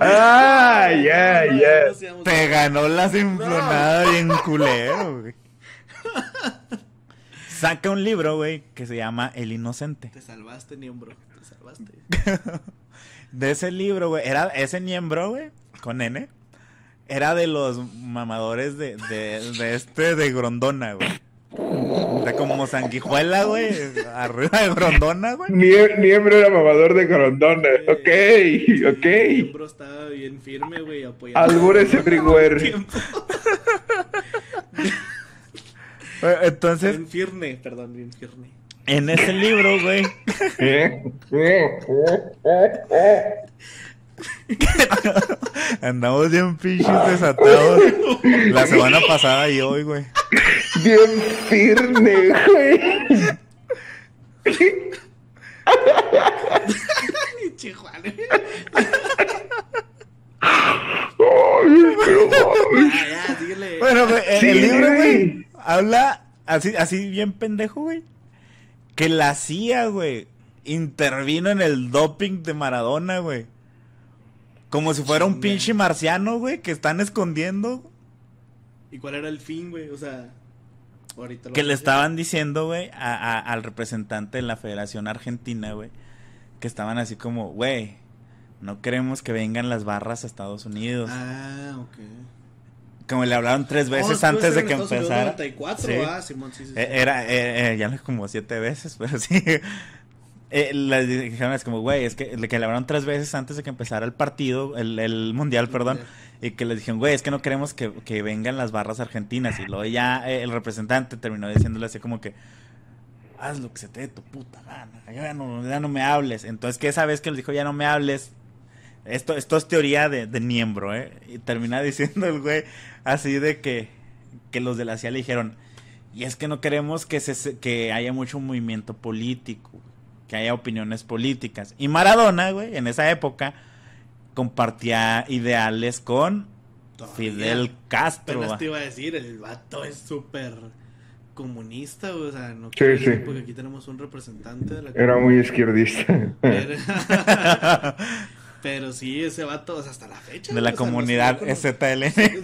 Ah, ya, ya. Te ganó la simplonada bien culero, güey. Saca un libro, güey, que se llama El Inocente. Te salvaste, Niembro. Te salvaste. De ese libro, güey, era ese Niembro, güey, con N. Era de los mamadores de, de, de este, de Grondona, güey. De como sanguijuela, güey, arriba de Grondona, güey. Niembro era mamador de Grondona. Ok, ok. Niembro estaba bien firme, güey, apoyando. Albures everywhere. Eh, Entonces, Bien firme, perdón, bien firme. en ese libro, güey, ¿Eh? andamos bien pinches desatados. La semana pasada y hoy, güey. Bien firme, güey. Chihuahua. Ay, pero, ay. Síguele. Bueno, güey, el, Sí, el libro, güey, güey. habla así, así bien pendejo, güey. Que la CIA, güey, intervino en el doping de Maradona, güey. Como si fuera un pinche marciano, güey, que están escondiendo. ¿Y cuál era el fin, güey? O sea, ahorita lo Que le estaban diciendo, güey, a- a- al representante de la Federación Argentina, güey. Que estaban así como, güey, no queremos que vengan las barras a Estados Unidos. Ah, ok. Como le hablaron tres veces Oh, antes de que empezara. 94, Sí. ah, Simón, sí, sí. sí. Eh, Era, eh, eh, ya no es como siete veces, pero sí. Eh, dijeron es como, güey, es que le, hablaron tres veces antes de que empezara el partido, el, el mundial, perdón, y que les dijeron, güey, es que no queremos que, que vengan las barras argentinas. Y luego ya eh, el representante terminó diciéndole así como que, haz lo que se te dé tu puta gana, ya no, ya no me hables. Entonces que esa vez que les dijo, ya no me hables, esto, esto es teoría de, de miembro, ¿eh? Y termina diciendo el güey así de que, que los de la CIA le dijeron, y es que no queremos que, se, que haya mucho movimiento político. Que haya opiniones políticas. Y Maradona, güey, en esa época compartía ideales con Fidel Castro. Apenas te iba a decir, el vato es súper comunista, güey, o sea, no Sí, quiero sí. decir porque aquí tenemos un representante de la Era muy izquierdista. Pero, pero sí, ese vato, o sea, hasta la fecha. de la o sea, comunidad no sé, STLN.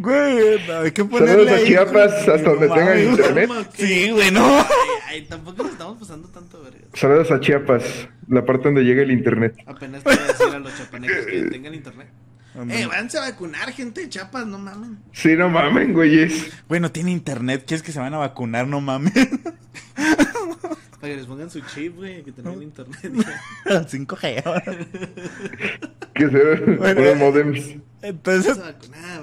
Güey, hay que ponerle Saludos a ahí, Chiapas, güey. hasta donde tengan internet. Sí, güey, no. Ay, tampoco nos estamos pasando tanto, verga. Saludos a Chiapas, la parte donde llega el internet. Apenas te voy a decir a los chapanecos que tengan internet. Eh, váyanse a vacunar, gente de Chiapas, no mamen. Sí, no mamen, güeyes. Güey, no tiene internet. ¿Quieres que se van a vacunar? No mames. Para que les pongan su chip, güey, que tengan internet. 5G. Que se Bueno, los modems. Entonces,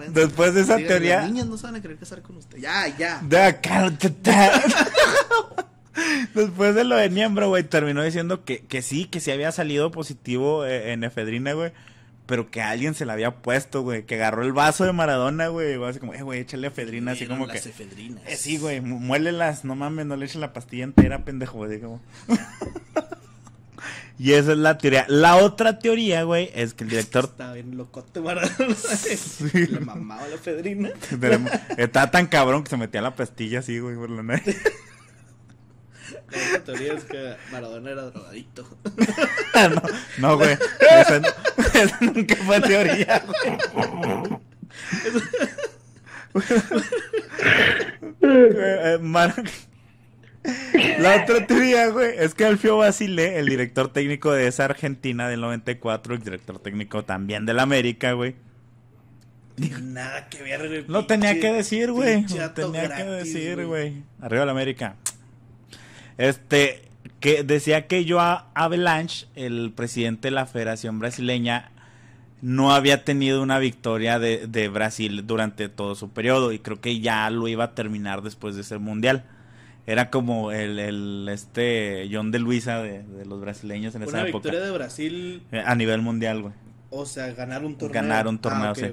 después de esa teoría. Las niñas no se van a querer casar con usted. Ya, ya. Da. Después de lo de Niembro, güey, terminó diciendo que, que sí, que sí había salido positivo eh, en efedrina, güey. Pero que alguien se la había puesto, güey. Que agarró el vaso de Maradona, güey. Así como, eh, güey, échale efedrina. Así como que. las efedrinas. Eh, sí, güey, mu- muélelas. No mames, no le eches la pastilla entera, pendejo, güey. como. y esa es la teoría. La otra teoría, güey, es que el director Estaba bien locote Maradona. Le mamaba la efedrina. estaba tan cabrón que se metía la pastilla así, güey, por la nariz. La otra teoría es que Maradona era drogadicto. no, no, güey. Esa, esa nunca fue teoría, güey. La otra teoría, güey, es que Alfio Basile, el director técnico de esa Argentina del 94, el director técnico también del América, güey. Nada que ver. el Lo tenía pinche- que decir, güey. Lo tenía que gratis, decir, güey. Arriba la América. Este, que decía que Joao Avalanche, el presidente de la Federación Brasileña, no había tenido una victoria de, de Brasil durante todo su periodo y creo que ya lo iba a terminar después de ese mundial. Era como el, el este John de Luisa de, de los brasileños en esa Una época. victoria de Brasil, Eh, A nivel mundial, güey. o sea, ganar un torneo. Ganar un torneo, Ah, sí.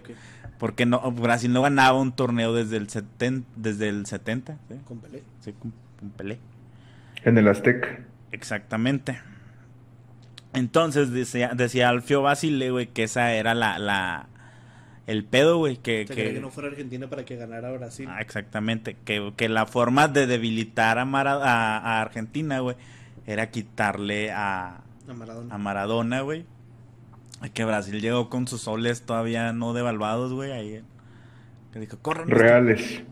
Porque no, Brasil no ganaba un torneo desde el 70, desde el 70, ¿sí? Con Pelé. Sí, con, con Pelé. En el Azteca. Exactamente. Entonces decía, decía Alfio Basile, güey, que esa era la, la el pedo, güey, que, O sea, que- quería que no fuera Argentina para que ganara Brasil. Ah, exactamente, que, que la forma de debilitar a, Mara- a, a Argentina, güey, era quitarle a, A Maradona. a Maradona, güey. Que Brasil llegó con sus soles todavía no devaluados, güey, ahí. Que dijo, corran. Reales.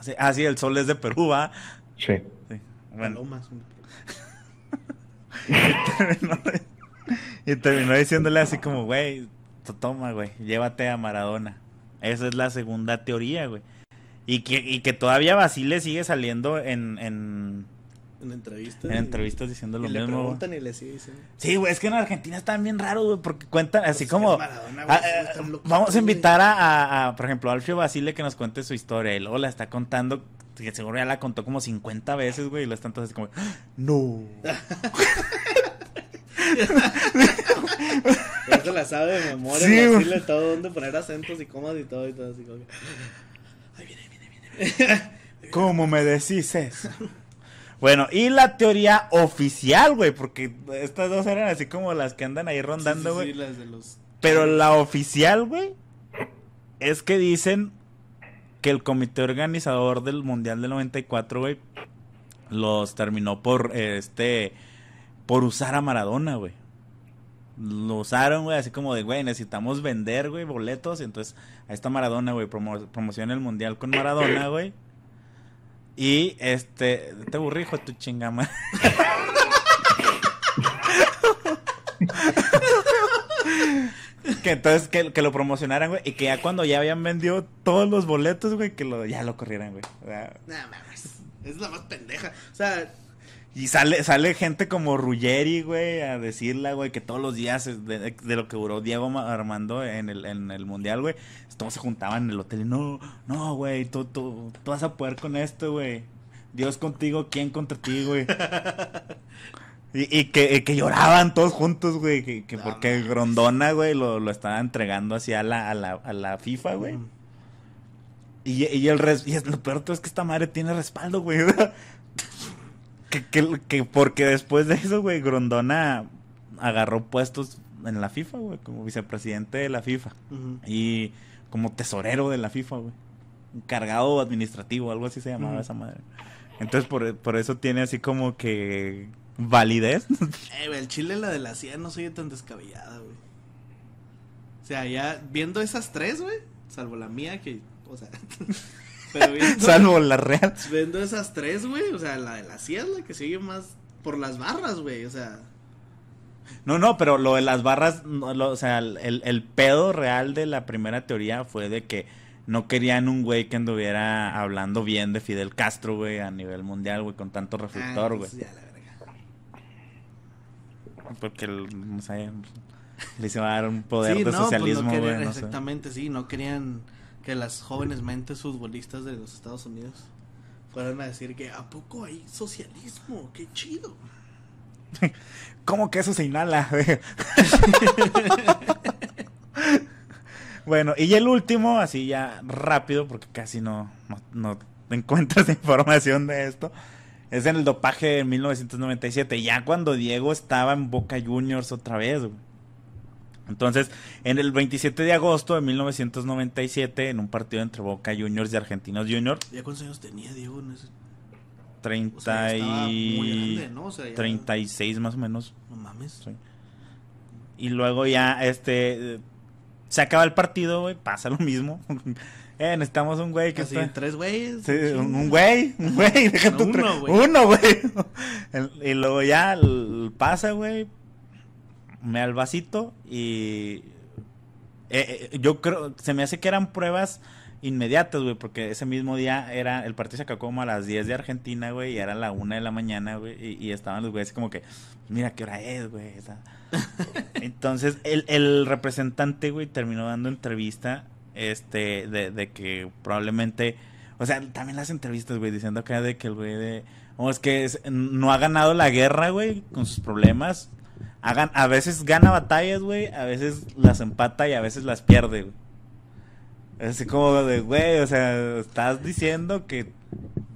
Sí, Ah, sí, el sol es de Perú, va. Sí. Bueno, Palomas. y terminó diciéndole así como, güey, to- toma, güey, llévate a Maradona. Esa es la segunda teoría, güey. Y que, y que todavía Basile sigue saliendo en, en, En entrevistas. en entrevistas diciendo Y lo le mismo. güey. preguntan y le sigue diciendo. Sí, güey, es que en Argentina están bien raros, güey, porque cuentan así Pues como... Maradona, eh, locos, vamos a invitar a, a- a, por ejemplo, a Alfio Basile que nos cuente su historia. Y luego la está contando, que seguro ya la contó como 50 veces, güey. Y lo están todos así como, no. Se la sabe de memoria. Sí, güey. todo, dónde poner acentos y comas y todo y todo. Así como que. Ay, viene, viene, viene. ¿Cómo me decís eso? Bueno, y la teoría oficial, güey, porque estas dos eran así como las que andan ahí rondando, Sí, güey. sí, sí, las de los. Pero la oficial, güey, es que dicen que el comité organizador del Mundial del 94, güey, los terminó por, eh, este, por usar a Maradona, güey. Lo usaron, güey, así como de, güey, necesitamos vender, güey, boletos. Y entonces, ahí está Maradona, güey, promo promociona el Mundial con Maradona, güey. Y, este, te aburrí, hijo de tu chingama. que entonces que, que lo promocionaran, güey, y que ya cuando ya habían vendido todos los boletos, güey, que lo, ya lo corrieran, güey. O sea, Nah, mames. Es la más pendeja. O sea, y sale, sale gente como Ruggeri, güey, a decirla, güey, que todos los días de, de lo que duró Diego Ma- Armando en el, en el Mundial, güey, todos se juntaban en el hotel y no, no, güey, tú, tú, tú vas a poder con esto, güey. Dios contigo, ¿quién contra ti, güey? Y, y que, y que lloraban todos juntos, güey, que, que porque Grondona, güey, lo, lo estaba entregando así a la, a la, a la FIFA, güey. Y, y el res, y lo peor es que esta madre tiene respaldo, güey. que, que, que porque después de eso, güey, Grondona agarró puestos en la FIFA, güey, como vicepresidente de la FIFA. Y como tesorero de la FIFA, güey. Encargado administrativo, algo así se llamaba esa madre. Entonces por, por eso tiene así como que validez. Eh, güey, el chile la de la CIA no soy tan descabellada, güey. O sea, ya viendo esas tres, güey, salvo la mía que, o sea, pero viendo, Salvo la real. viendo esas tres, güey, o sea, la de la CIA es la que sigue más por las barras, güey, o sea, No, no, pero lo de las barras, no, lo- o sea, el, el pedo real de la primera teoría fue de que no querían un güey que anduviera hablando bien de Fidel Castro, güey, a nivel mundial, güey, con tanto ah, reflector, güey. pues ya la verga. Porque, el- no sé, les iba a dar un poder Sí, de no, pues no socialismo, querían- no sé. exactamente, sí, no querían que las jóvenes mentes futbolistas de los Estados Unidos fueran a decir que a poco hay socialismo, qué chido. ¿Cómo que eso se inhala? bueno, y el último, así ya rápido, porque casi no, no, no encuentras información de esto. Es en el dopaje de 1997, ya cuando Diego estaba en Boca Juniors otra vez. güey. Entonces, en el 27 de agosto de 1997, en un partido entre Boca Juniors y Argentinos Juniors, ¿Ya cuántos años tenía Diego en ese? O 30 sea, ya estaba muy y... grande, ¿no? O sea, ya- 36 más o menos. No mames. Sí. Y luego ya, este, se acaba el partido, güey, pasa lo mismo. eh, necesitamos un güey que Así, está... tres güeyes. Sí, un güey, un güey, deja No, tu uno, güey. Uno, güey. Y luego ya pasa, güey. Me da el vasito y... eh, eh, yo creo, se me hace que eran pruebas inmediatas, güey, porque ese mismo día era, el partido se acabó como a las 10 de Argentina, güey, y era la 1 de la mañana, güey, y, y estaban los güeyes como que, mira qué hora es, güey. Entonces, el, el representante, güey, terminó dando entrevista, este, de, de que probablemente, o sea, también las entrevistas, güey, diciendo acá de que el güey de, oh, es que no ha ganado la guerra, güey, con sus problemas. Hagan, a veces gana batallas, güey, a veces las empata y a veces las pierde, güey. Así como de, güey, o sea, estás diciendo que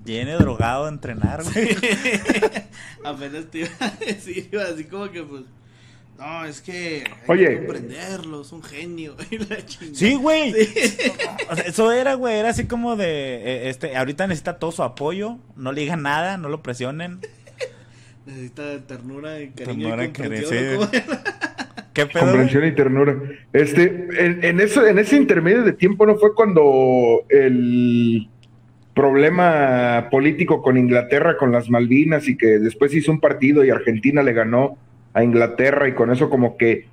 viene drogado a entrenar, güey. Apenas te iba a decir, así como que pues. No, es que hay Oye. que comprenderlo, es un genio. Sí, güey. Sí. Eso era, güey, era así como de, eh, este, ahorita necesita todo su apoyo, no le digan nada, no lo presionen. Necesita ternura y cariño Ternura y comprensión. ¿Qué pedo? güey? Comprensión y ternura. Este, en, en eso, en ese intermedio de tiempo no fue cuando el problema político con Inglaterra, con las Malvinas, y que después hizo un partido y Argentina le ganó a Inglaterra y con eso como que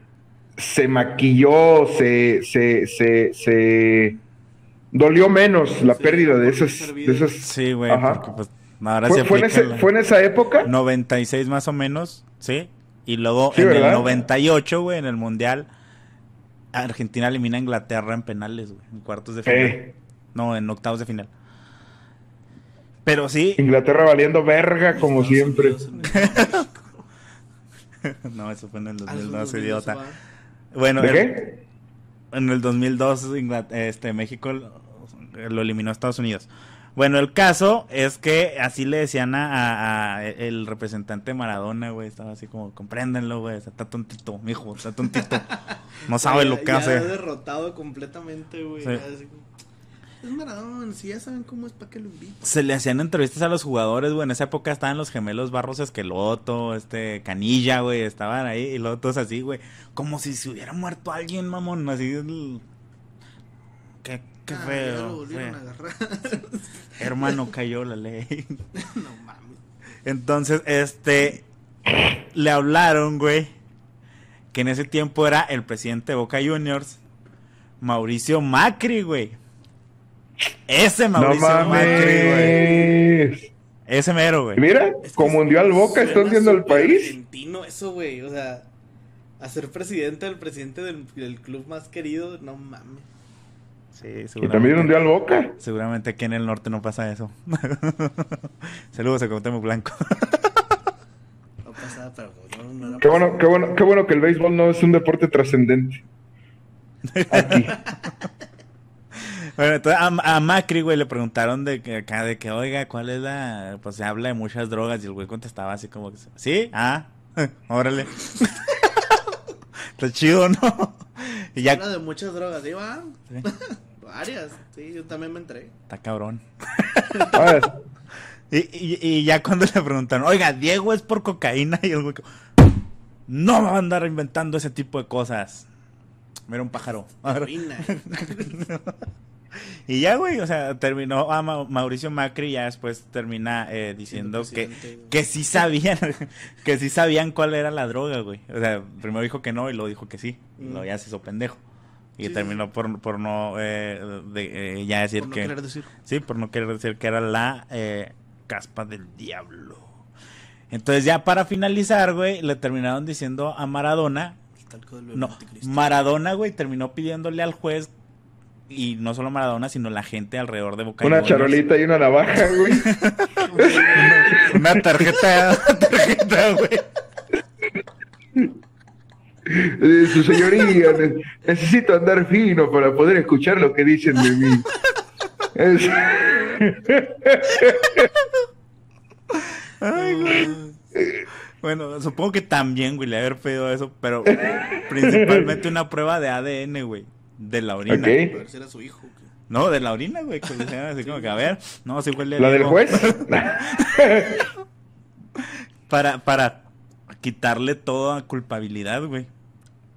se maquilló, se, se, se, se dolió menos la Sí, pérdida de esas, de esas Sí, güey, Ajá. porque pues ahora ¿Fue, se fue en ese- la- fue en esa época? 96 más o menos, ¿sí? Y luego Sí, en el ¿verdad? 98, güey, en el Mundial, Argentina elimina a Inglaterra en penales, güey, en cuartos de final. Eh, No, en octavos de final. Pero sí, Inglaterra valiendo verga como Estados siempre. No, eso fue en el Ah, eso 2002, no idiota. Bueno, ¿De el- qué? en el 2002 Ingla- este México lo, lo eliminó a Estados Unidos. Bueno, el caso es que así le decían a, a- a el representante Maradona, güey, estaba así como, compréndenlo, güey, está tontito, mijo, está tontito. No sabe Ya- lo que ya hace. derrotado completamente, güey. Sí. Es Maradona, si ya saben cómo es, ¿para qué lo invito? Se le hacían entrevistas a los jugadores, güey. En esa época estaban los gemelos Barros Esqueloto, este, Canilla, güey. Estaban ahí y luego todos así, güey. Como si se hubiera muerto alguien, mamón. Así. el- Qué, qué Ah, ya feo. lo volvieron a feo. agarrar. Hermano, cayó la ley. no mames. Entonces, este. Le hablaron, güey. Que en ese tiempo era el presidente de Boca Juniors. Mauricio Macri, güey. Ese No Mauricio Macri, güey. mames. Ese mero, güey. Mira, Es que como hundió al Boca, viendo el súper país. argentino eso, güey. O sea, a ser presidente del presidente del, del club más querido, no mames. Sí, Y seguramente. también hundió al Boca. Seguramente aquí en el norte no pasa eso. Saludos a Cuauhtémoc Blanco. No pasaba, pero no, no era Qué bueno, qué bueno, qué bueno que el béisbol no es un deporte trascendente. Aquí. Bueno, entonces a, a Macri, güey, le preguntaron de que acá, de que, oiga, ¿cuál es la...? Pues se habla de muchas drogas y el güey contestaba así como que, ¿sí? Ah, órale. Está chido, ¿no? Y ya... Habla de muchas drogas, ¿sí va? Varias, sí, yo también me entré. Está cabrón. A ver, Y, y, y ya cuando le preguntaron, oiga, Diego es por cocaína, y el güey, no me va a andar inventando ese tipo de cosas. Mira un pájaro. Heroína. Y ya, güey, o sea, terminó a Ma- Mauricio Macri ya después termina eh, diciendo que, güey. que sí sabían, que sí sabían cuál era la droga, güey. O sea, primero dijo que no y luego dijo que sí. Y luego Mm. ya se hizo pendejo. Y Sí, terminó por, por no eh, de- eh, ya decir Por no que... querer decir. Sí, por no querer decir que era la eh, caspa del diablo. Entonces ya para finalizar, güey, le terminaron diciendo a Maradona, no. Maradona, güey, terminó pidiéndole al juez y no solo Maradona, sino la gente alrededor de Boca una charolita y una navaja, güey. Una tarjeta, tarjeta, güey. Eh, Su señoría, ne- necesito andar fino para poder escuchar lo que dicen de mí. Es- Ay, güey. Bueno, supongo que también, güey, le haber pedido eso, pero principalmente una prueba de ADN, güey, de la orina. Ok. A ver si era su hijo. ¿o qué? No, de la orina, güey, que decían así como que, a ver, no, si huele a ¿La del juez? Para, para quitarle toda culpabilidad, güey.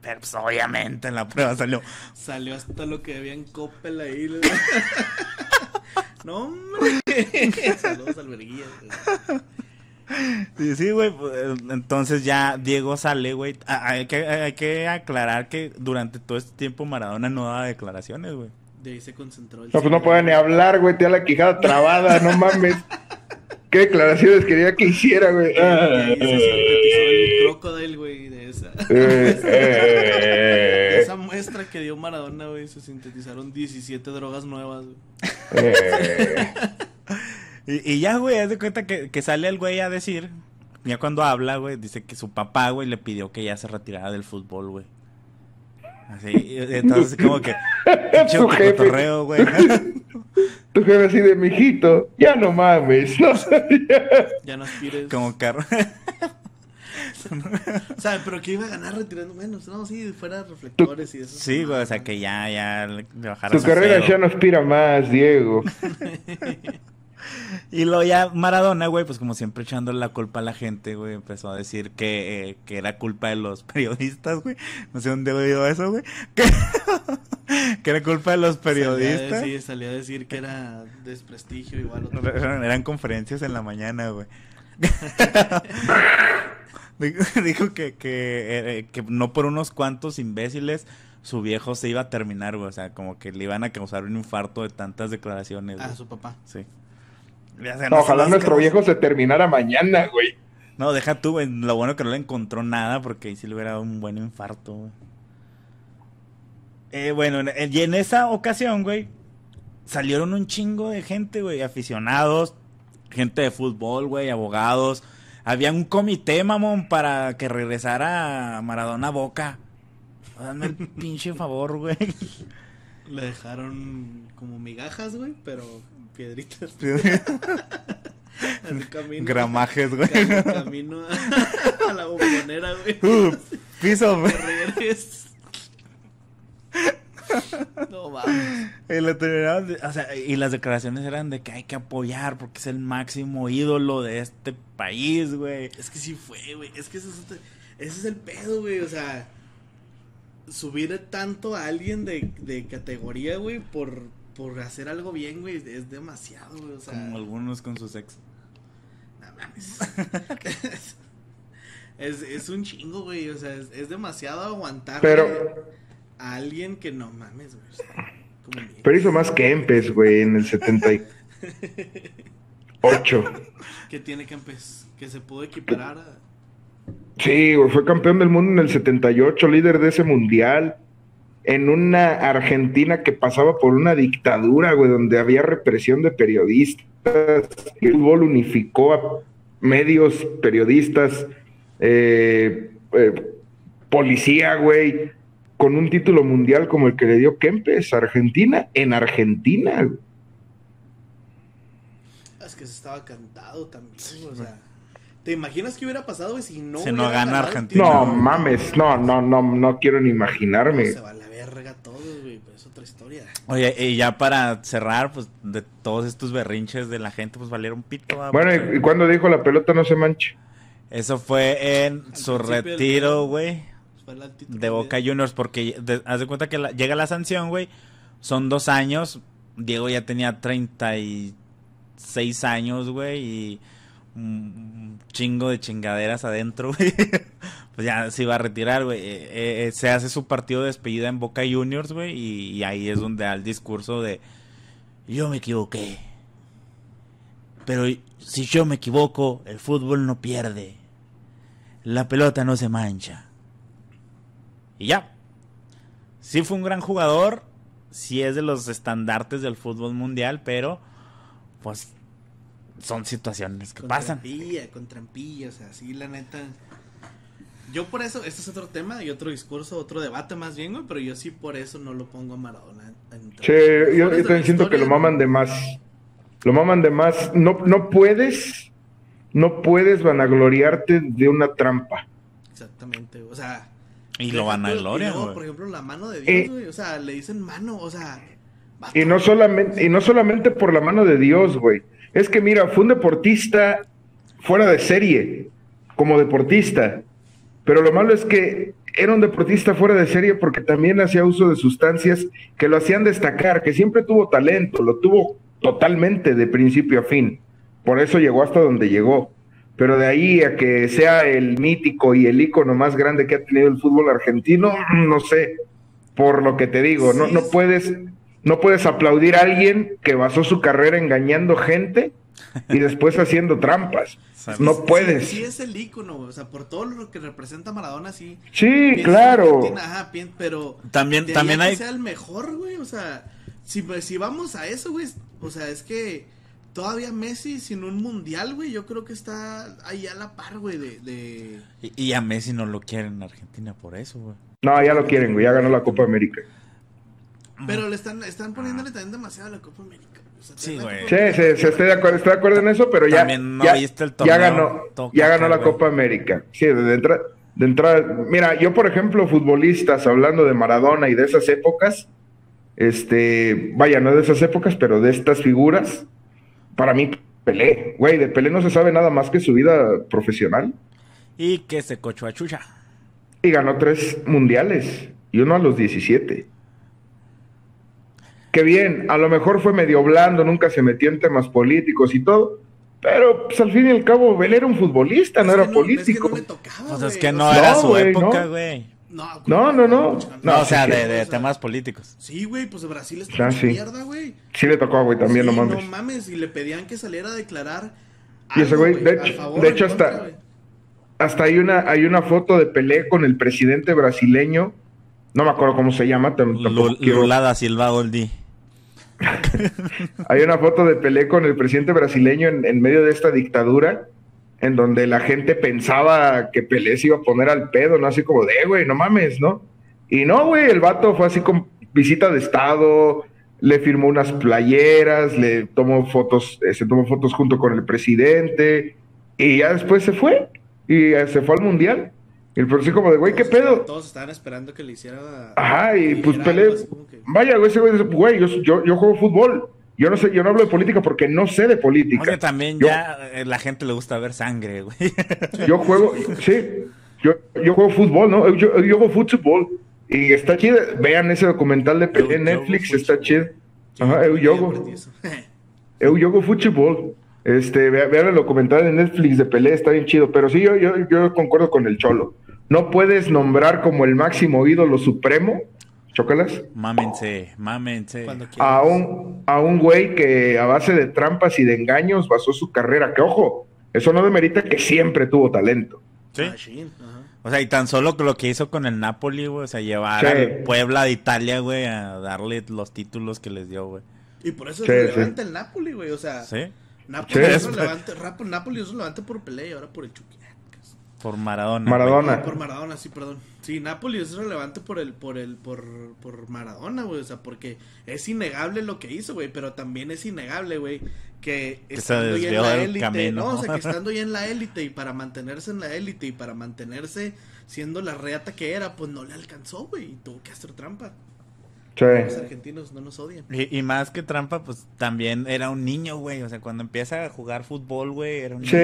Pero pues, obviamente en la prueba salió. Salió hasta lo que había en Coppel ahí. le- no, hombre. Saludos al. Sí, sí, güey. pues, eh, Entonces ya Diego sale, güey. Hay que, hay que aclarar que durante todo este tiempo Maradona no daba declaraciones, güey. De ahí se concentró el No, pues no puede ni hablar, güey. Te da la quijada trabada, no mames. ¿Qué declaraciones quería que hiciera, güey? Se sintetizó el crocodile, güey, de esa. eh, De eh, esa muestra que dio Maradona, güey, se sintetizaron 17 drogas nuevas, güey. Y, y ya, güey, haz de cuenta que, que sale el güey a decir. Ya cuando habla, güey, dice que su papá, güey, le pidió que ya se retirara del fútbol, güey. Así, entonces como que... pinche cotorreo, güey. Tu jefe así de mijito, ya no mames. No. Ya no aspires. Como carro. O sea, pero que iba a ganar retirando menos. No, sí, fuera reflectores y eso. Sí, güey, o sea que ya, ya le bajara Tu su carrera cero. ya no aspira más, Diego. Y luego ya Maradona, güey, pues como siempre echándole la culpa a la gente, güey, empezó a decir que, eh, que era culpa de los periodistas, güey. No sé dónde he oído eso, güey. Que, que era culpa de los periodistas. Sí, salía a decir que era desprestigio igual. otro. Eran conferencias en la mañana, güey. Dijo que, que, eh, que no por unos cuantos imbéciles su viejo se iba a terminar, güey. O sea, como que le iban a causar un infarto de tantas declaraciones. Ah, su papá. Sí. No, ojalá nuestro viejo se terminara mañana, güey. No, deja tú, güey. Lo bueno que no le encontró nada porque ahí sí le hubiera dado un buen infarto, güey. Eh, bueno, en- y en esa ocasión, güey, salieron un chingo de gente, güey, aficionados, gente de fútbol, güey, abogados. Había un comité, mamón, para que regresara Maradona a Boca. Dame el pinche favor, güey. Le dejaron como migajas, güey, pero piedritas. En el camino. Gramajes, güey. Cam- Camino a, a la bombonera, güey. Uh, piso, güey. No mames. Y, le terminaron de- o sea, y las declaraciones eran de que hay que apoyar porque es el máximo ídolo de este país, güey. Es que sí fue, güey. Es que ese es, otro- ese es el pedo, güey. O sea, subir tanto a alguien de, de categoría, güey, por, por hacer algo bien, güey, es demasiado, güey. O sea, Como algunos con sus ex. no mames. es, es un chingo, güey. O sea, es, es demasiado aguantar Pero, a alguien que no mames, güey. O sea, como mi- pero hizo más que Empes, güey, en el 78. que tiene que empe- que se pudo equiparar a. Sí, fue campeón del mundo en el 78, líder de ese mundial. En una Argentina que pasaba por una dictadura, güey, donde había represión de periodistas. El fútbol unificó a medios, periodistas, eh, eh, policía, güey. con un título mundial como el que le dio Kempes a Argentina en Argentina. Es que se estaba cantado también, o sea. ¿Te imaginas qué hubiera pasado, güey, si no Si no gana Argentina. No mames, no, no, no, no quiero ni imaginarme. Se va a la verga todo, güey, pero es otra historia. Oye, y ya para cerrar, pues de todos estos berrinches de la gente, pues valieron pito. ¿va? Bueno, ¿y, cuando dijo la pelota no se mancha? Eso fue en su retiro, güey, Fue el título de Boca. Juniors, porque de- haz de cuenta que la- llega la sanción, güey. Son dos años. Diego ya tenía 36 años, güey, y un chingo de chingaderas adentro, güey. Pues ya se iba a retirar, güey. Eh, eh, se hace su partido de despedida en Boca Juniors, güey, y, y ahí es donde da el discurso de yo me equivoqué. Pero si yo me equivoco, el fútbol no pierde. La pelota no se mancha. Y ya. Sí fue un gran jugador. Sí es de los estandartes del fútbol mundial, pero pues son situaciones que Con pasan. trampilla, con trampilla, o sea, sí, la neta. Yo por eso, este es otro tema y otro discurso, otro debate más bien, güey, pero yo sí por eso no lo pongo a Maradona. Sí, los yo, también siento que lo maman de más. Lo maman de más. No, no puedes, no puedes vanagloriarte de una trampa. Exactamente, o sea. Y lo van a deja tú- y gloria, luego, güey. Por ejemplo, la mano de Eh. Dios, güey, o sea, le dicen mano, o sea. Y no solamente, y no solamente por la mano de Dios, güey. Es que mira, fue un deportista fuera de serie, como deportista. Pero lo malo es que era un deportista fuera de serie porque también hacía uso de sustancias que lo hacían destacar, que siempre tuvo talento, lo tuvo totalmente de principio a fin. Por eso llegó hasta donde llegó. Pero de ahí a que sea el mítico y el ícono más grande que ha tenido el fútbol argentino, no sé. Por lo que te digo, no, no puedes, no puedes aplaudir a alguien que basó su carrera engañando gente y después haciendo trampas. No puedes. Sí, es el ícono, güey, o sea, por todo lo que representa Maradona, sí. Sí, claro. Argentina, ajá, pero. También- también a que hay- sea el mejor, güey, o sea, si, si vamos a eso, güey, o sea, es que todavía Messi sin un mundial, güey, yo creo que está ahí a la par, güey, de, de... Y, y a Messi no lo quieren en Argentina por eso, güey. No, ya lo quieren, güey. Ya ganó la Copa América. Pero le están, están poniéndole también demasiado a la Copa América. o sea, Sí, güey. Sí, América- sí, estoy de acuerdo, estoy de acuerdo en eso, pero ya, También no ya, viste el ya torneo, ganó, todo ya ganó la güey. Copa América. Sí, de entrada, de entrada, mira, yo por ejemplo, futbolistas, hablando de Maradona y de esas épocas, este, vaya, no de esas épocas, pero de estas figuras, para mí, Pelé, güey, de Pelé no se sabe nada más que su vida profesional. Y que se cochó a Chucha. Y ganó tres mundiales, y uno a los 17. Qué bien, a lo mejor fue medio blando, nunca se metió en temas políticos y todo, pero pues al fin y al cabo, él era un futbolista, no Es era que político. Es que no tocaba, Pues es que no sea, era No, su época, no. güey. No, No, no, no. No, No, o sea, de, sí. de O sea, temas políticos. Sí, güey, pues Brasil está Ah, en sí. mierda, güey. Sí le tocó, güey, también, Sí, no mames. No mames, y le pedían que saliera a declarar. Y ese güey, de hecho- favor de hasta-. Hasta hay una, hay una foto de Pelé con el presidente brasileño, no me acuerdo cómo se llama, Lulada Silva Goldi. Hay una foto de Pelé con el presidente brasileño en, medio de esta dictadura, en donde la gente pensaba que Pelé se iba a poner al pedo, ¿no? Así como de, "Eh, güey, no mames, ¿no? Y no, güey, el vato fue así con visita de estado, le firmó unas playeras, le tomó fotos, eh, se tomó fotos junto con el presidente, y ya después se fue, y eh, se fue al mundial. Y el así como de, güey, ¿qué pedo? estaban- Todos estaban esperando que le hiciera. Ajá, y pues que- vaya, güey, ese güey dice, güey, yo, yo, yo juego fútbol. Yo no sé, yo no hablo de política porque no sé de política. También Yo- ya eh, la gente le gusta ver sangre, güey. Yo juego, sí, yo, yo juego fútbol, ¿no? Yo, yo juego fútbol. Y está chido. Vean ese documental de Pelé en Netflix, está chido. Ajá, yo yogo. Eu yogo fútbol. Este, vea- vean el documental en Netflix de Pelé, está bien chido. Pero sí, yo, yo, yo concuerdo con el Cholo. No puedes nombrar como el máximo ídolo supremo, chócalas, mámense, mámense. A un, a un güey que a base de trampas y de engaños basó su carrera. Que ojo, eso no demerita que siempre tuvo talento. Sí. O sea, y tan solo lo que hizo con el Napoli, güey. O sea, llevar Sí. al Puebla de Italia, güey, a darle los títulos que les dio, güey. Y por eso Sí, es sí. relevante el Napoli, güey. O sea, ¿Sí? Napoli, Sí. es relevante, Rap- Napoli es relevante por Pelé y ahora por el Chucky. Por Maradona. Maradona. Por Maradona, sí, perdón. Sí, Napoli es relevante por el, por el, por, por Maradona, güey. O sea, porque es innegable lo que hizo, güey. Pero también es innegable, güey, que Que se estando ya en desvió la del élite, camino. no, o sea, que estando ya en la élite y para mantenerse en la élite y para mantenerse siendo la reata que era, pues no le alcanzó, güey. Y tuvo que hacer trampa. Los Sí. argentinos no nos odian. Y, y más que trampa, pues también era un niño, güey. O sea, cuando empieza a jugar fútbol, güey, era un niño. Sí.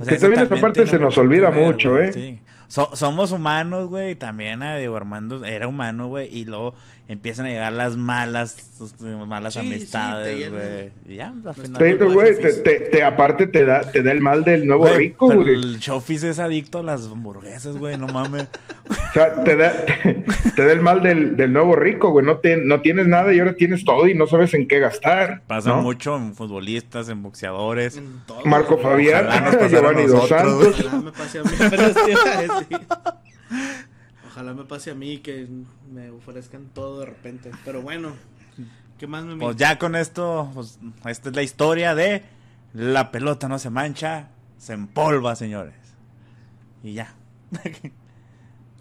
O sea, que también esa parte se nos olvida ver, mucho, güey, ¿eh? sí. So- somos humanos, güey. También a Diego Armando era humano, güey. Y luego empiezan a llegar las malas, sus- malas Sí, sí, amistades, güey. Y ya, al final. Te, Culpa de güey, te, Chofis. te- te- aparte te da, te da el mal del nuevo rico, güey. el Chofis es adicto a las hamburguesas, güey. No mames. O sea, te da, te, da el mal del, del nuevo rico, güey. No, te- no tienes nada y ahora tienes todo y no sabes en qué gastar. Pasa ¿no? mucho en futbolistas, en boxeadores. En todo, Marco. Fabián, Giovanni Dos. Santos. Ojalá me pase a mí, pero sí. Ojalá me pase a mí que me ofrezcan todo de repente. Pero bueno, ¿qué más me Pues ya con esto, pues, esta es la historia de la pelota no se mancha, se empolva, señores. Y ya.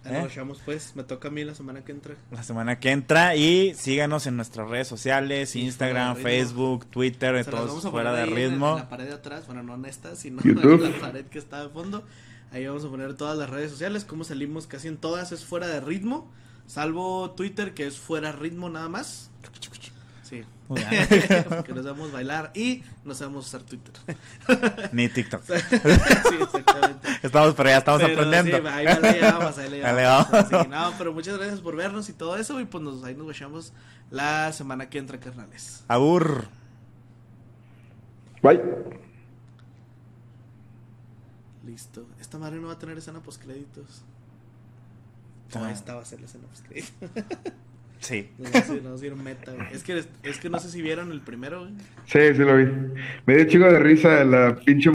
Ya ¿Eh? nos pues, me toca a mí la semana que entra. La semana que entra y síganos en nuestras redes sociales, Instagram, de. Facebook, Twitter, vamos todos fuera de ritmo. En la pared de atrás, bueno, no en esta, sino YouTube. en la pared que está de fondo. Ahí vamos a poner todas las redes sociales, como salimos casi en todas es fuera de ritmo, salvo Twitter que es fuera ritmo nada más. Sí. Porque no sabemos bailar y no sabemos usar Twitter. Ni TikTok. sí, exactamente. Estamos, pero ya estamos Pero aprendiendo. sí, ahí le llevamos, ahí le llevamos. llevamos. Sí, no, pero muchas gracias por vernos y todo eso. Y pues nos, ahí nos vemos la semana que entra, carnales. Abur. Bye. Listo. Esta madre no va a tener escena postcréditos. No, esta va a ser la escena postcréditos. Sí. Nos ir meta, güey. Es que, es que no sé si vieron el primero, güey. Sí, sí lo vi. Me dio chico de risa la pinche